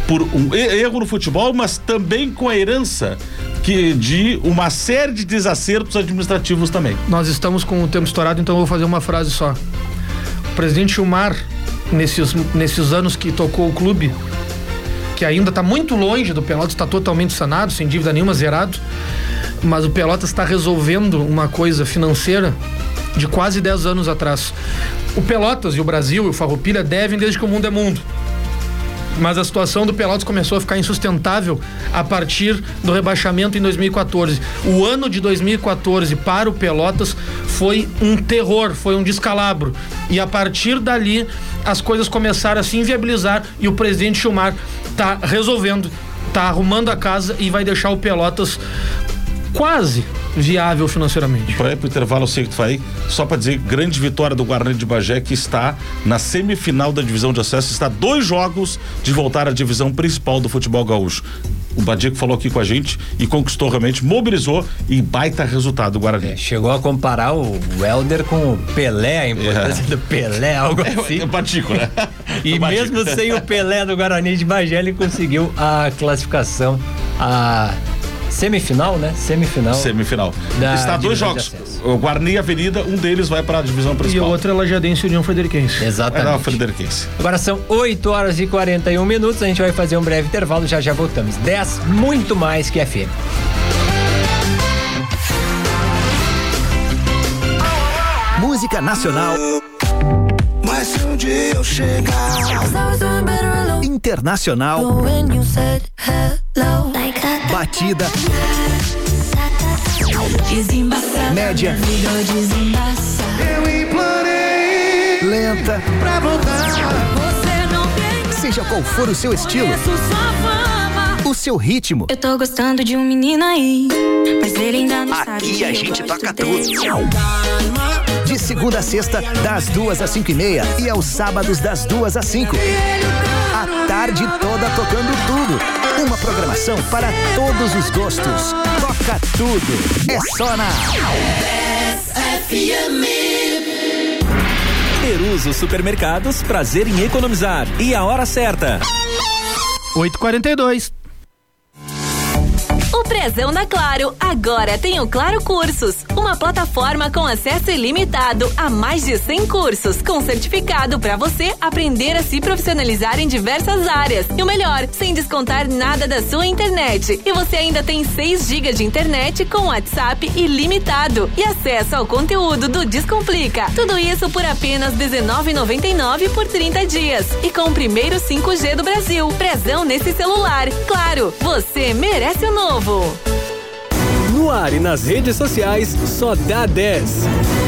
por um erro no futebol, mas também com a herança que de uma série de desacertos administrativos também. Nós estamos com o tempo estourado, então eu vou fazer uma frase só. O presidente Gilmar, nesses, nesses anos que tocou o clube, que ainda está muito longe do Pelotas, está totalmente sanado, sem dívida nenhuma, zerado. Mas o Pelotas está resolvendo uma coisa financeira de quase 10 anos atrás. O Pelotas e o Brasil e o Farroupilha devem desde que o mundo é mundo mas a situação do Pelotas começou a ficar insustentável a partir do rebaixamento em 2014. O ano de 2014 para o Pelotas foi um terror, foi um descalabro. E a partir dali as coisas começaram a se inviabilizar e o presidente Chumar está resolvendo, está arrumando a casa e vai deixar o Pelotas quase viável financeiramente. Para pro intervalo, eu sei que tu vai, só para dizer, grande vitória do Guarani de Bagé, que está na semifinal da divisão de acesso, está dois jogos de voltar à divisão principal do futebol gaúcho. O Badico falou aqui com a gente e conquistou realmente, mobilizou e baita resultado do Guarani. É, chegou a comparar o Helder com o Pelé, a importância é. do Pelé, algo é, assim. É, o Badico, né? e mesmo sem o Pelé do Guarani de Bagé, ele conseguiu a classificação a Semifinal, né? Semifinal. Semifinal. Está dois jogos. O Guarani e Avenida, um deles vai para a divisão principal. E o outro é Lajadense e União Frederiquense. Exatamente. É, Frederiquense. Agora são 8 horas e 41 minutos. A gente vai fazer um breve intervalo. Já já voltamos. 10, muito mais que FM. Música Nacional. Mas se um dia eu chegar Internacional Batida Média Lenta Pra voltar Seja qual for o seu estilo o seu ritmo. Eu tô gostando de um menino aí, mas ele ainda não Aqui sabe. Aqui a gente toca tudo. De segunda a sexta, das duas às cinco e meia e aos sábados das duas às cinco. A tarde toda tocando tudo. Uma programação para todos os gostos. Toca tudo. É só na FM. Peruso Supermercados, prazer em economizar. E a hora certa. 8h42. Prezão da Claro agora tem o Claro Cursos, uma plataforma com acesso ilimitado a mais de 100 cursos, com certificado para você aprender a se profissionalizar em diversas áreas. E o melhor, sem descontar nada da sua internet. E você ainda tem 6 GB de internet com WhatsApp ilimitado e acesso ao conteúdo do Descomplica. Tudo isso por apenas R$19,99 por 30 dias. E com o primeiro 5G do Brasil. Prezão nesse celular. Claro, você merece o novo. Ar e nas redes sociais, só dá 10.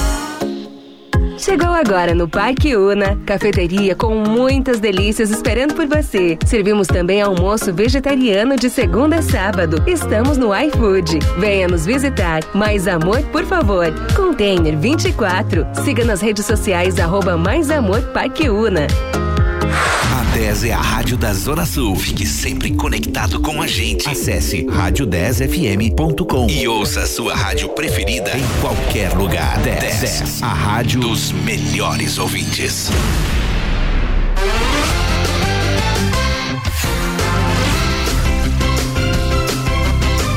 Chegou agora no Parque Una, cafeteria com muitas delícias esperando por você. Servimos também almoço vegetariano de segunda a sábado. Estamos no iFood. Venha nos visitar. Mais amor, por favor. Container 24. Siga nas redes sociais arroba Mais Amor Parque Una. A 10 é a rádio da Zona Sul. Fique sempre conectado com a gente. Acesse rádio10fm.com e ouça a sua rádio preferida em qualquer lugar. 10, 10 a rádio dos melhores ouvintes.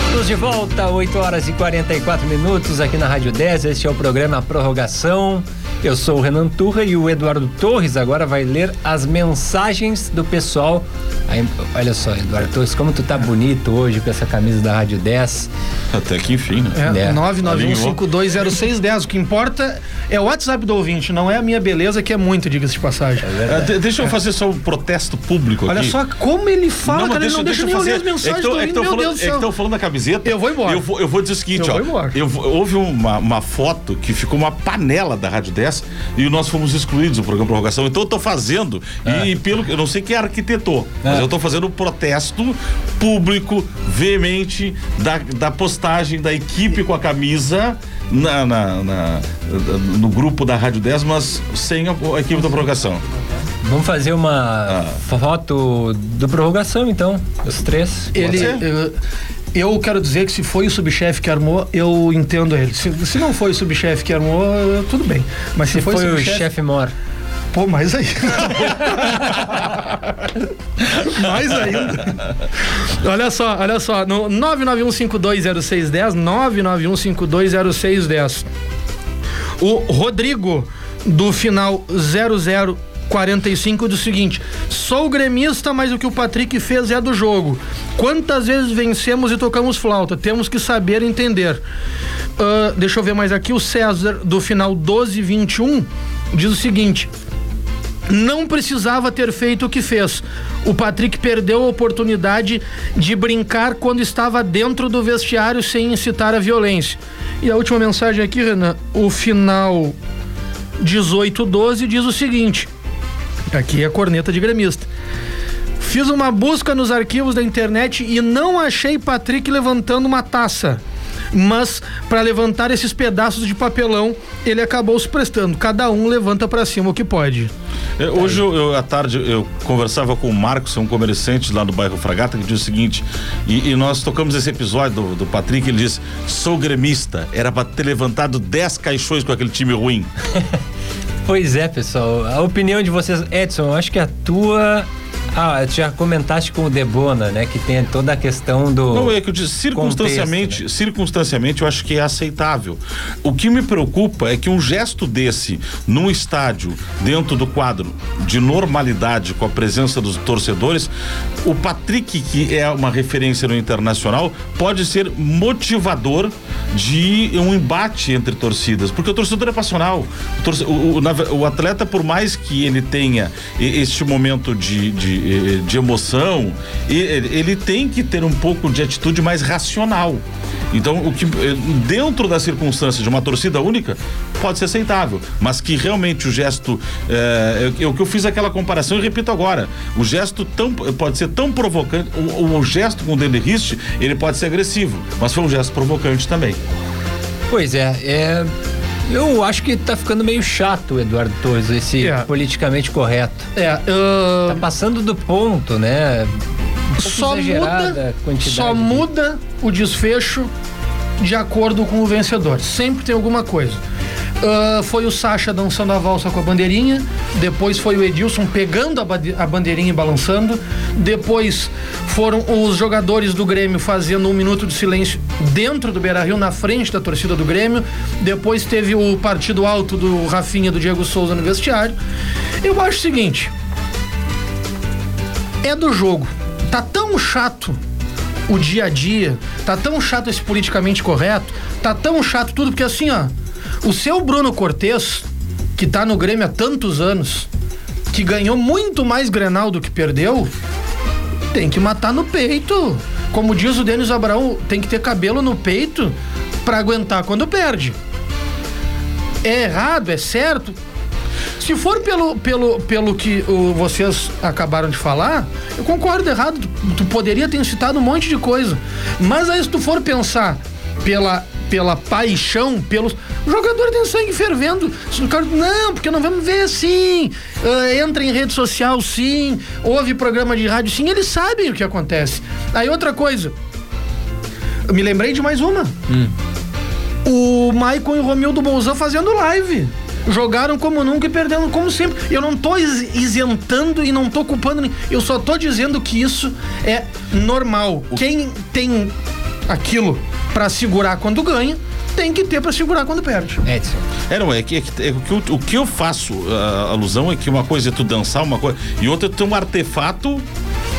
Estamos de volta, 8 horas e 44 minutos aqui na Rádio 10. Este é o programa Prorrogação. Eu sou o Renan Turra e o Eduardo Torres agora vai ler as mensagens do pessoal. Aí, olha só, Eduardo Torres, como tu tá bonito hoje com essa camisa da Rádio 10. Até que enfim, né? É, É. 991520610. O que importa é o WhatsApp do ouvinte, não é a minha beleza, que é muito, diga-se de passagem. Ah, de- deixa eu fazer só um protesto público Olha aqui. só como ele fala, cara, ele não deixa, nem eu ler as É que mensagens do é que meu falando, Deus do é que estão falando da camiseta. Eu vou embora. Eu vou, eu vou dizer o seguinte, Eu ó. vou embora. eu vou- houve uma, uma foto que ficou uma panela da Rádio 10 e nós fomos excluídos do programa Prorrogação. Então eu tô fazendo, Ah. e pelo que eu não sei quem arquitetou, mas eu tô fazendo um protesto público, veemente, da, da postagem da equipe com a camisa. Na, na- na- no grupo da Rádio 10, mas sem a, a equipe da prorrogação. Vamos fazer uma foto do prorrogação, então, os três. Ele. Pode ser? Eu, eu quero dizer que se foi o subchefe que armou, eu entendo ele. Se, se não foi o subchefe que armou, tudo bem. Mas se, Se foi, foi o subchefe- chefe Mor. Pô, mais aí. mais ainda. Olha só, olha só. No 991520610, 991520610. O Rodrigo, do final 0045, diz o seguinte: sou gremista, mas o que o Patrick fez é do jogo. Quantas vezes vencemos e tocamos flauta? Temos que saber entender. Ah, deixa eu ver mais aqui. O César, do final 1221, diz o seguinte: não precisava ter feito o que fez. O Patrick perdeu a oportunidade de brincar quando estava dentro do vestiário sem incitar a violência. E a última mensagem aqui, Renan, o final 1812 diz o seguinte: aqui é a corneta de gremista. Fiz uma busca nos arquivos da internet e não achei Patrick levantando uma taça. Mas para levantar esses pedaços de papelão, ele acabou se prestando. Cada um levanta para cima o que pode. É, Hoje, eu, eu, à tarde, eu conversava com o Marcos, um comerciante lá do bairro Fragata, que diz o seguinte: e, e nós tocamos esse episódio do, do Patrick, ele disse: sou gremista, era pra ter levantado 10 caixões com aquele time ruim. Pois é, pessoal. A opinião de vocês, Edson, eu acho que a tua. Ah, tu já comentaste com o Debona, né? Que tem toda a questão do. Não, é que eu disse, circunstanciamente, contexto, né? circunstancialmente eu acho que é aceitável. O que me preocupa é que um gesto desse num estádio, dentro do quadro de normalidade com a presença dos torcedores, o Patrick, que é uma referência no internacional, pode ser motivador de um embate entre torcidas, porque o torcedor é passional. O, torce- o- o- o atleta, por mais que ele tenha este momento de, de, de emoção, e- ele tem que ter um pouco de atitude mais racional. Então, o que eh, dentro da circunstância de uma torcida única pode ser aceitável, mas que realmente o gesto, eu, eu que eu fiz aquela comparação e repito agora, o gesto tão pode ser tão provocante, o, o gesto com o Dele Rist, ele pode ser agressivo, mas foi um gesto provocante também. Pois é, é. Eu acho que tá ficando meio chato, Eduardo Torres, esse É. politicamente correto. É, Tá passando do ponto, né? Um só muda, só muda o desfecho de acordo com o vencedor. Sempre tem alguma coisa. Uh, foi o Sacha dançando a valsa com a bandeirinha. Depois foi o Edilson pegando a, a bandeirinha e balançando. Depois foram os jogadores do Grêmio fazendo um minuto de silêncio dentro do Beira Rio, na frente da torcida do Grêmio. Depois teve o partido alto do Rafinha do Diego Souza no vestiário. Eu acho o seguinte: é do jogo. Tá tão chato o dia a dia, tá tão chato esse politicamente correto, tá tão chato tudo, porque assim, ó, o seu Bruno Cortez, que tá no Grêmio há tantos anos, que ganhou muito mais Grenal do que perdeu, tem que matar no peito. Como diz o Denis Abraão, tem que ter cabelo no peito pra aguentar quando perde. É errado, é certo? Se for pelo, pelo, pelo que o, vocês acabaram de falar, eu concordo errado. Tu, tu poderia ter citado um monte de coisa. Mas aí se tu for pensar pela, pela paixão, pelos. O jogador tem sangue fervendo. O não, porque não vamos ver sim. Ah, entra em rede social sim. Ouve programa de rádio sim. Eles sabem o que acontece. Aí outra coisa. Eu me lembrei de mais uma. O Maicon e o Romildo Bolzan fazendo live. Jogaram como nunca e perderam como sempre. Eu não tô is- isentando e não tô culpando. ninguém. Eu só tô dizendo que isso é normal. Quem tem aquilo pra segurar quando ganha, tem que ter pra segurar quando perde. Edson. É, não, é que, é que- é que o, o que eu faço a alusão é que uma coisa é tu dançar, uma coisa. E outra é tu ter um artefato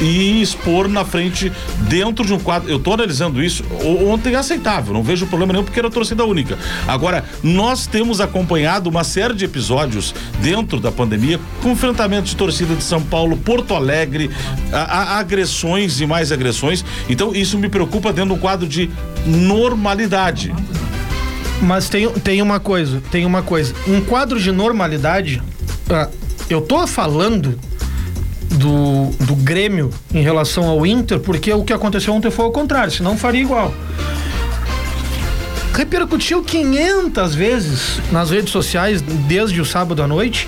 e expor na frente dentro de um quadro. Eu tô analisando isso. Ontem é aceitável, não vejo problema nenhum porque era torcida única. Agora, nós temos acompanhado uma série de episódios dentro da pandemia com de torcida de São Paulo, Porto Alegre, a- a- agressões e mais agressões. Então, isso me preocupa dentro do quadro de normalidade. Mas tem, tem uma coisa, tem uma coisa. Um quadro de normalidade, ah, eu tô falando do, do Grêmio em relação ao Inter, porque o que aconteceu ontem foi o contrário, senão faria igual. Repercutiu 500 vezes nas redes sociais desde o sábado à noite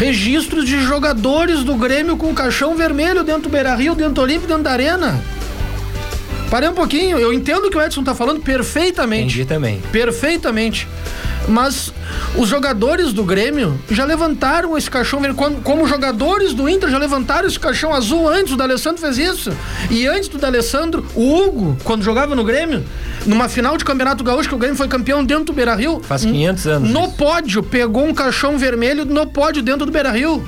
registros de jogadores do Grêmio com caixão vermelho dentro do Beira Rio, dentro do Olímpico, dentro da Arena. Parei um pouquinho, eu entendo o que o Edson tá falando perfeitamente. Entendi também. Perfeitamente. Mas os jogadores do Grêmio já levantaram esse caixão vermelho. Como, como jogadores do Inter já levantaram esse caixão azul antes, o D'Alessandro fez isso. E antes do D'Alessandro, o Hugo, quando jogava no Grêmio, numa final de Campeonato Gaúcho, que o Grêmio foi campeão dentro do Beira Rio. Faz 500 anos. No pódio, pegou um caixão vermelho no pódio dentro do Beira Rio.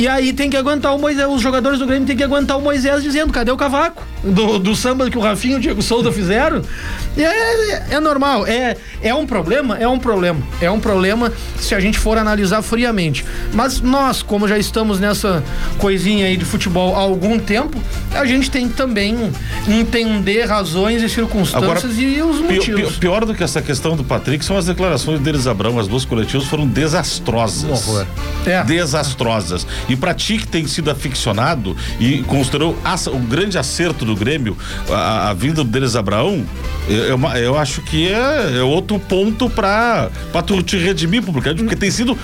E aí tem que aguentar o Moisés, os jogadores do Grêmio tem que aguentar o Moisés dizendo, cadê o cavaco? Do, do samba que o Rafinho e o Diego Souza fizeram. E é, é normal, é, é um problema? É um problema. É um problema se a gente for analisar friamente. Mas nós, como já estamos nessa coisinha aí de futebol há algum tempo, a gente tem que também entender razões e circunstâncias e os motivos. pi- pior do que essa questão do Patrick são as declarações deles Abrão, as duas coletivas foram desastrosas. Um horror. É. Desastrosas. E pra ti que tem sido aficionado e considerou o grande acerto do Grêmio, a, a vinda do Denis Abraão, uma- eu acho que é, é outro ponto pra, pra tu te redimir publicamente, porque tem sido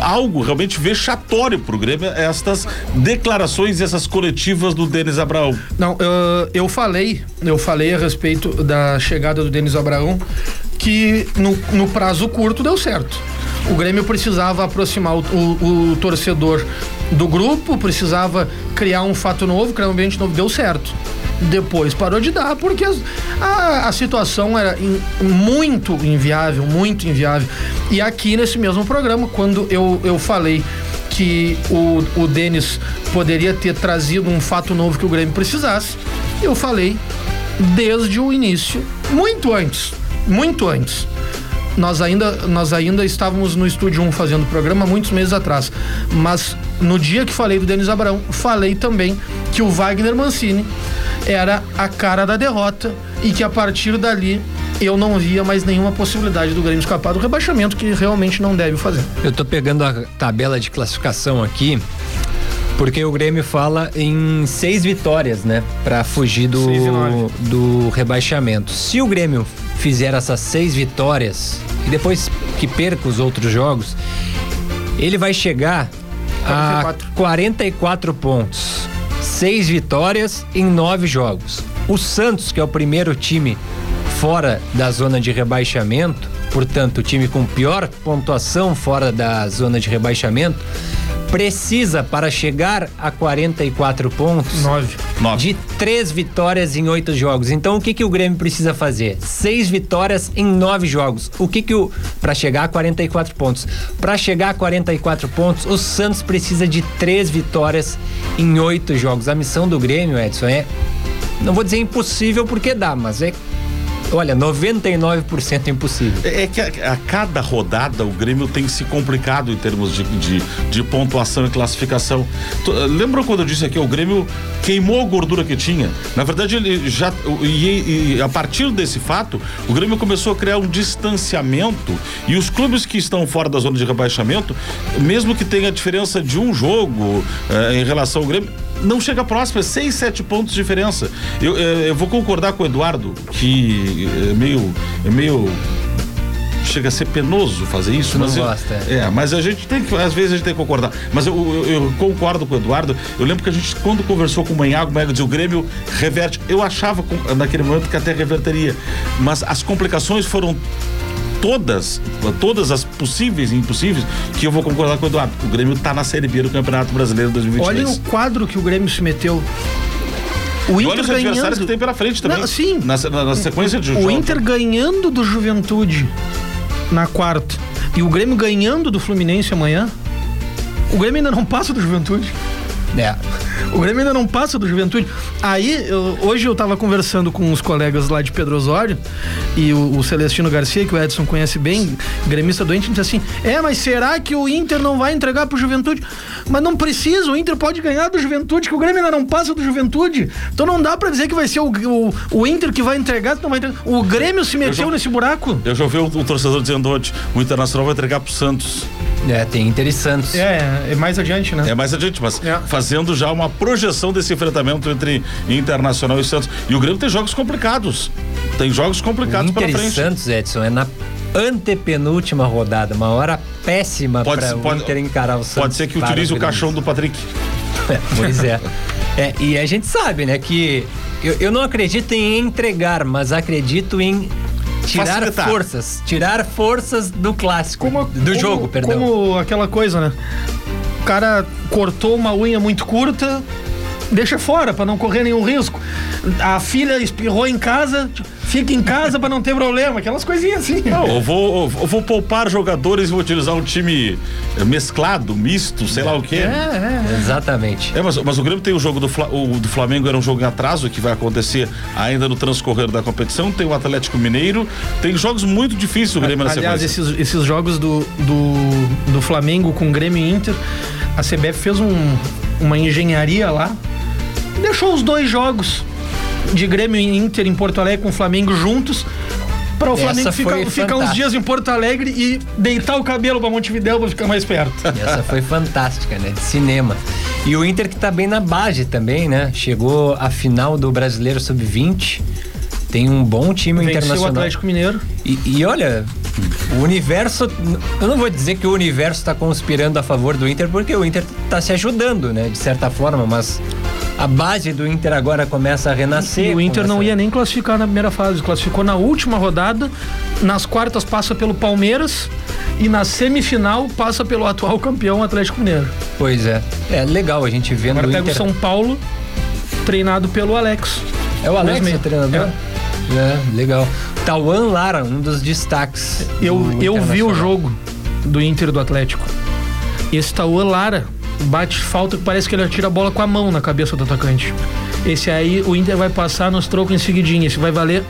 algo realmente vexatório pro Grêmio, estas declarações e essas coletivas do Denis Abraão. Não, eu, eu falei, eu falei a respeito da chegada do Denis Abraão que no, no prazo curto deu certo. O Grêmio precisava aproximar o, o- o torcedor do grupo, precisava criar um fato novo, criar um ambiente novo, deu certo. Depois parou de dar, porque a, a situação era in- muito inviável, muito inviável. E aqui nesse mesmo programa, quando eu, eu falei que o, o Denis poderia ter trazido um fato novo que o Grêmio precisasse, eu falei desde o início, muito antes, muito antes. Nós ainda, nós ainda estávamos no Estúdio 1 fazendo o programa muitos meses atrás. Mas no dia que falei do Denis Abrão, falei também que o Wagner Mancini era a cara da derrota e que a partir dali eu não via mais nenhuma possibilidade do Grêmio escapar do rebaixamento, que realmente não deve fazer. Eu tô pegando a tabela de classificação aqui, porque o Grêmio fala em seis vitórias, né? Pra fugir do, do rebaixamento. Se o Grêmio fizer essas seis vitórias e depois que perca os outros jogos, ele vai chegar a 44 pontos. Seis vitórias em nove jogos. O Santos, que é o primeiro time fora da zona de rebaixamento, portanto, o time com pior pontuação fora da zona de rebaixamento, precisa para chegar a 44 pontos Nove. de três vitórias em oito jogos. Então o que que o Grêmio precisa fazer? Seis vitórias em nove jogos. O que que o para chegar a 44 pontos? Para chegar a 44 pontos, o Santos precisa de três vitórias em oito jogos. A missão do Grêmio, Edson, é não vou dizer impossível porque dá, mas é olha, 99% impossível. É que a, a, cada rodada o Grêmio tem se complicado em termos de, de, de pontuação e classificação. Tu, lembra quando eu disse aqui, o Grêmio queimou a gordura que tinha? Na verdade, ele já. E, e, a partir desse fato, o Grêmio começou a criar um distanciamento e os clubes que estão fora da zona de rebaixamento, mesmo que tenha diferença de um jogo eh, em relação ao Grêmio, não chega próximo, é 6, 7 pontos de diferença. Eu, eu, eu, vou concordar com o Eduardo, que é meio. É meio chega a ser penoso fazer isso. Não mas gosta. Eu, é, mas a gente tem que, às vezes a gente tem que concordar. Mas eu, eu, eu concordo com o Eduardo. Eu lembro que a gente, quando conversou com o Manhago, o Manhago dizia, o Grêmio reverte. Eu achava naquele momento que até reverteria. Mas as complicações foram todas, todas as possíveis e impossíveis, que eu vou concordar com o Eduardo. O Grêmio está na Série B do Campeonato Brasileiro 2023. Olha o quadro que o Grêmio se meteu. O Inter e olha os ganhando... adversários que tem pela frente também. Não, sim. Na, na, na sequência de O jogo. Inter ganhando do Juventude na quarta e o Grêmio ganhando do Fluminense amanhã. O Grêmio ainda não passa do Juventude. É. O Grêmio ainda não passa do Juventude. Aí, eu, hoje eu tava conversando com os colegas lá de Pedro Osório e o, o, Celestino Garcia, que o Edson conhece bem, gremista doente, disse assim: É, mas será que o Inter não vai entregar pro Juventude? Mas não precisa, o Inter pode ganhar do Juventude, que o Grêmio ainda não passa do Juventude. Então não dá pra dizer que vai ser o, o, o Inter que vai entregar, não vai entregar. O Grêmio se meteu já, nesse buraco. Eu já ouvi um, um torcedor dizendo ontem: o Internacional vai entregar pro Santos. É, tem Inter e Santos. É, é mais adiante, né? É mais adiante, mas é. fazendo já uma projeção desse enfrentamento entre Internacional e Santos. E o Grêmio tem jogos complicados. Tem jogos complicados pela frente. e Santos, Edson, é na antepenúltima rodada, uma hora péssima para o Inter encarar o Santos. Pode ser que utilize o caixão do Patrick. É, pois é. é. E a gente sabe, né, que eu, eu não acredito em entregar, mas acredito em tirar Facilitar. forças, tirar forças do clássico, como, do como, jogo, perdão. Como aquela coisa, né? O cara cortou uma unha muito curta, deixa fora para não correr nenhum risco. A filha espirrou em casa, fica em casa para não ter problema, aquelas coisinhas assim. Não, eu vou, eu vou poupar jogadores e vou utilizar um time mesclado, misto, sei é, lá o que. É, é, Exatamente. É, mas, mas o Grêmio tem o jogo do, o, do Flamengo, era um jogo em atraso que vai acontecer ainda no transcorrer da competição. Tem o Atlético Mineiro, tem jogos muito difíceis o Grêmio na Aliás, esses, esses jogos do, do, do Flamengo com Grêmio e Inter, a CBF fez um, uma engenharia lá deixou os dois jogos de Grêmio e Inter em Porto Alegre com o Flamengo juntos para o Flamengo ficar, ficar uns dias em Porto Alegre e deitar o cabelo para Montevidéu para ficar mais perto. Essa foi fantástica, né? De cinema. E o Inter que tá bem na base também, né? Chegou à final do Brasileiro Sub-20. Tem um bom time Venceu internacional. o Atlético Mineiro. E, e, olha, o universo. Eu não vou dizer que o universo está conspirando a favor do Inter, porque o Inter está se ajudando, né? De certa forma, mas a base do Inter agora começa a renascer. E o Inter não ia nem classificar na primeira fase, classificou na última rodada, nas quartas passa pelo Palmeiras e na semifinal passa pelo atual campeão Atlético Mineiro. Pois é. É legal a gente vendo agora o pega Inter... o São Paulo treinado pelo Alex. É o Alex o treinador? É. é, legal. Tauan Lara, um dos destaques. Eu, eu vi o jogo do Inter do Atlético. Esse Tauan Lara bate falta que parece que ele atira a bola com a mão na cabeça do atacante. Esse aí o Inter vai passar nos trocos em seguidinha. Esse vai valer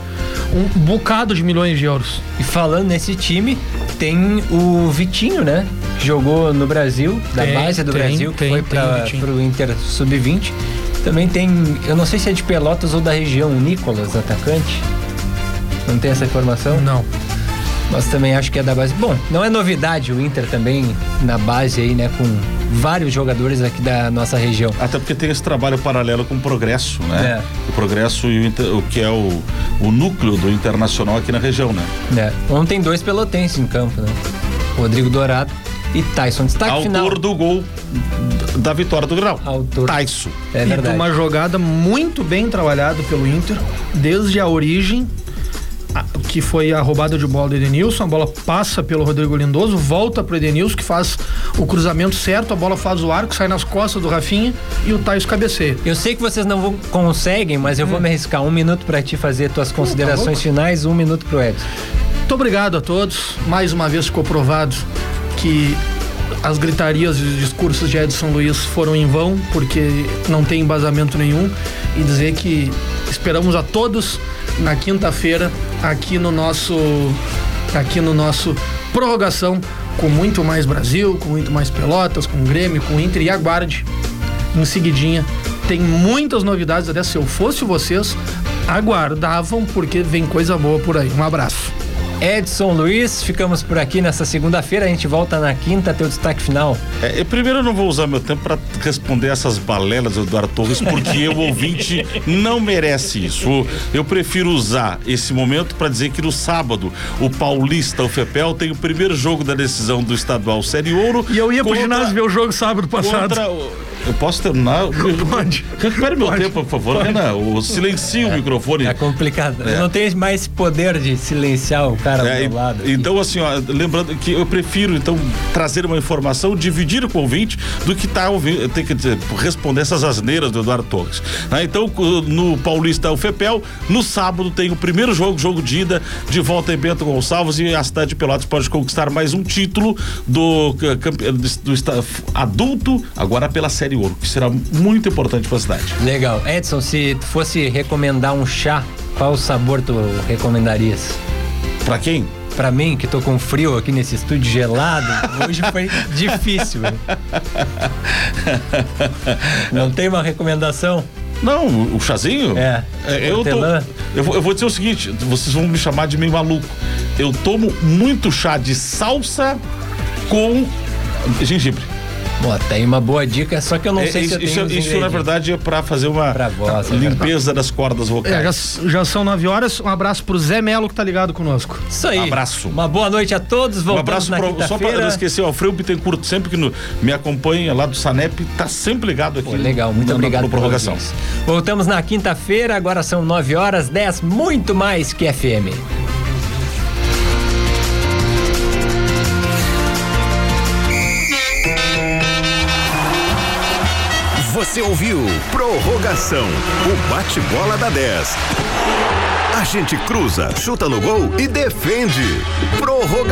um bocado de milhões de euros. E falando nesse time, tem o Vitinho, né? Jogou no Brasil, da tem, base do tem, Brasil, que tem, foi para o Inter Sub-20. Também tem, eu não sei se é de Pelotas ou da região, o Nicolas, atacante. Não tem essa informação? Não. Mas também acho que é da base. Bom, não é novidade o Inter também na base aí, né? Com vários jogadores aqui da nossa região. Até porque tem esse trabalho paralelo com o Progresso, né? É. O Progresso e o, Inter, o que é o, o núcleo do Internacional aqui na região, né? É. Ontem dois pelotenses em campo, né? Rodrigo Dourado e Tyson. Destaque Autor final. do gol da vitória do Grau. Autor. Tyson. É verdade. E uma jogada muito bem trabalhada pelo Inter, desde a origem que foi a roubada de bola do Edenilson. A bola passa pelo Rodrigo Lindoso, volta pro Edenilson, que faz o cruzamento certo, a bola faz o arco, sai nas costas do Rafinha e o Thais cabeceia. Eu sei que vocês não vão- conseguem, mas eu vou me arriscar. Um minuto pra te fazer tuas considerações louco? finais, um minuto pro Edson. Muito obrigado a todos. Mais uma vez ficou provado que as gritarias e os discursos de Edson Luiz foram em vão, porque não tem embasamento nenhum. E dizer que esperamos a todos na quinta-feira aqui no nosso aqui no nosso prorrogação com muito mais Brasil, com muito mais Pelotas, com Grêmio, com Inter e aguarde em seguidinha. Tem muitas novidades, até se eu fosse vocês, aguardavam porque vem coisa boa por aí. Um abraço. Edson Luiz, ficamos por aqui nessa segunda-feira. A gente volta na quinta, teu destaque final. É, eu primeiro eu não vou usar meu tempo para responder essas balelas do Eduardo Torres, porque o ouvinte não merece isso. Eu prefiro usar esse momento para dizer que no sábado o Paulista, o FEPEL, tem o primeiro jogo da decisão do estadual Série Ouro. E eu ia pro contra- ginásio ver o jogo sábado passado. contra Eu posso terminar? Pode. Recupere meu tempo, por favor, Renan. O silencie o microfone. É complicado. Eu não tenho mais esse poder de silenciar o cara É, do meu lado. então, assim, ó, lembrando que eu prefiro, então, trazer uma informação, dividir com o ouvinte, do que tá ouvindo, ter que dizer, responder essas asneiras do Eduardo Torres. Né? Então, no Paulista, o FEPEL, no sábado tem o primeiro jogo, jogo de ida, de volta em Bento Gonçalves, e a cidade de Pelotas pode conquistar mais um título do, campe- do, do esta- adulto, agora pela Série Ouro, que será muito importante para a cidade. Legal. Edson, se tu fosse recomendar um chá, qual sabor tu recomendarias? Pra quem? Pra mim, que tô com frio aqui nesse estúdio gelado, hoje foi difícil. Não tem uma recomendação? Não, o chazinho? É. eu, tô, eu, vou, eu vou dizer o seguinte: vocês vão me chamar de meio maluco. Eu tomo muito chá de salsa com gengibre. Pô, tem uma boa dica, só que eu não É, sei se isso, eu tenho isso, isso, na verdade, é pra fazer uma voz, é limpeza das cordas É, vocais. já, já são nove horas. Um abraço pro Zé Melo que tá ligado conosco. Isso aí. Abraço. Uma boa noite a todos. Um Voltamos abraço na pra, só pra não esquecer, o Alfredo Bittencourt, sempre que no- me acompanha lá do Sanep, tá sempre ligado aqui. Pô, legal, muito no- obrigado No pela prorrogação. Voltamos na quinta-feira, agora são 9 horas 10, muito mais que FM. Você ouviu Prorrogação, o bate-bola da 10. A gente cruza, chuta no gol e defende. Prorrogação.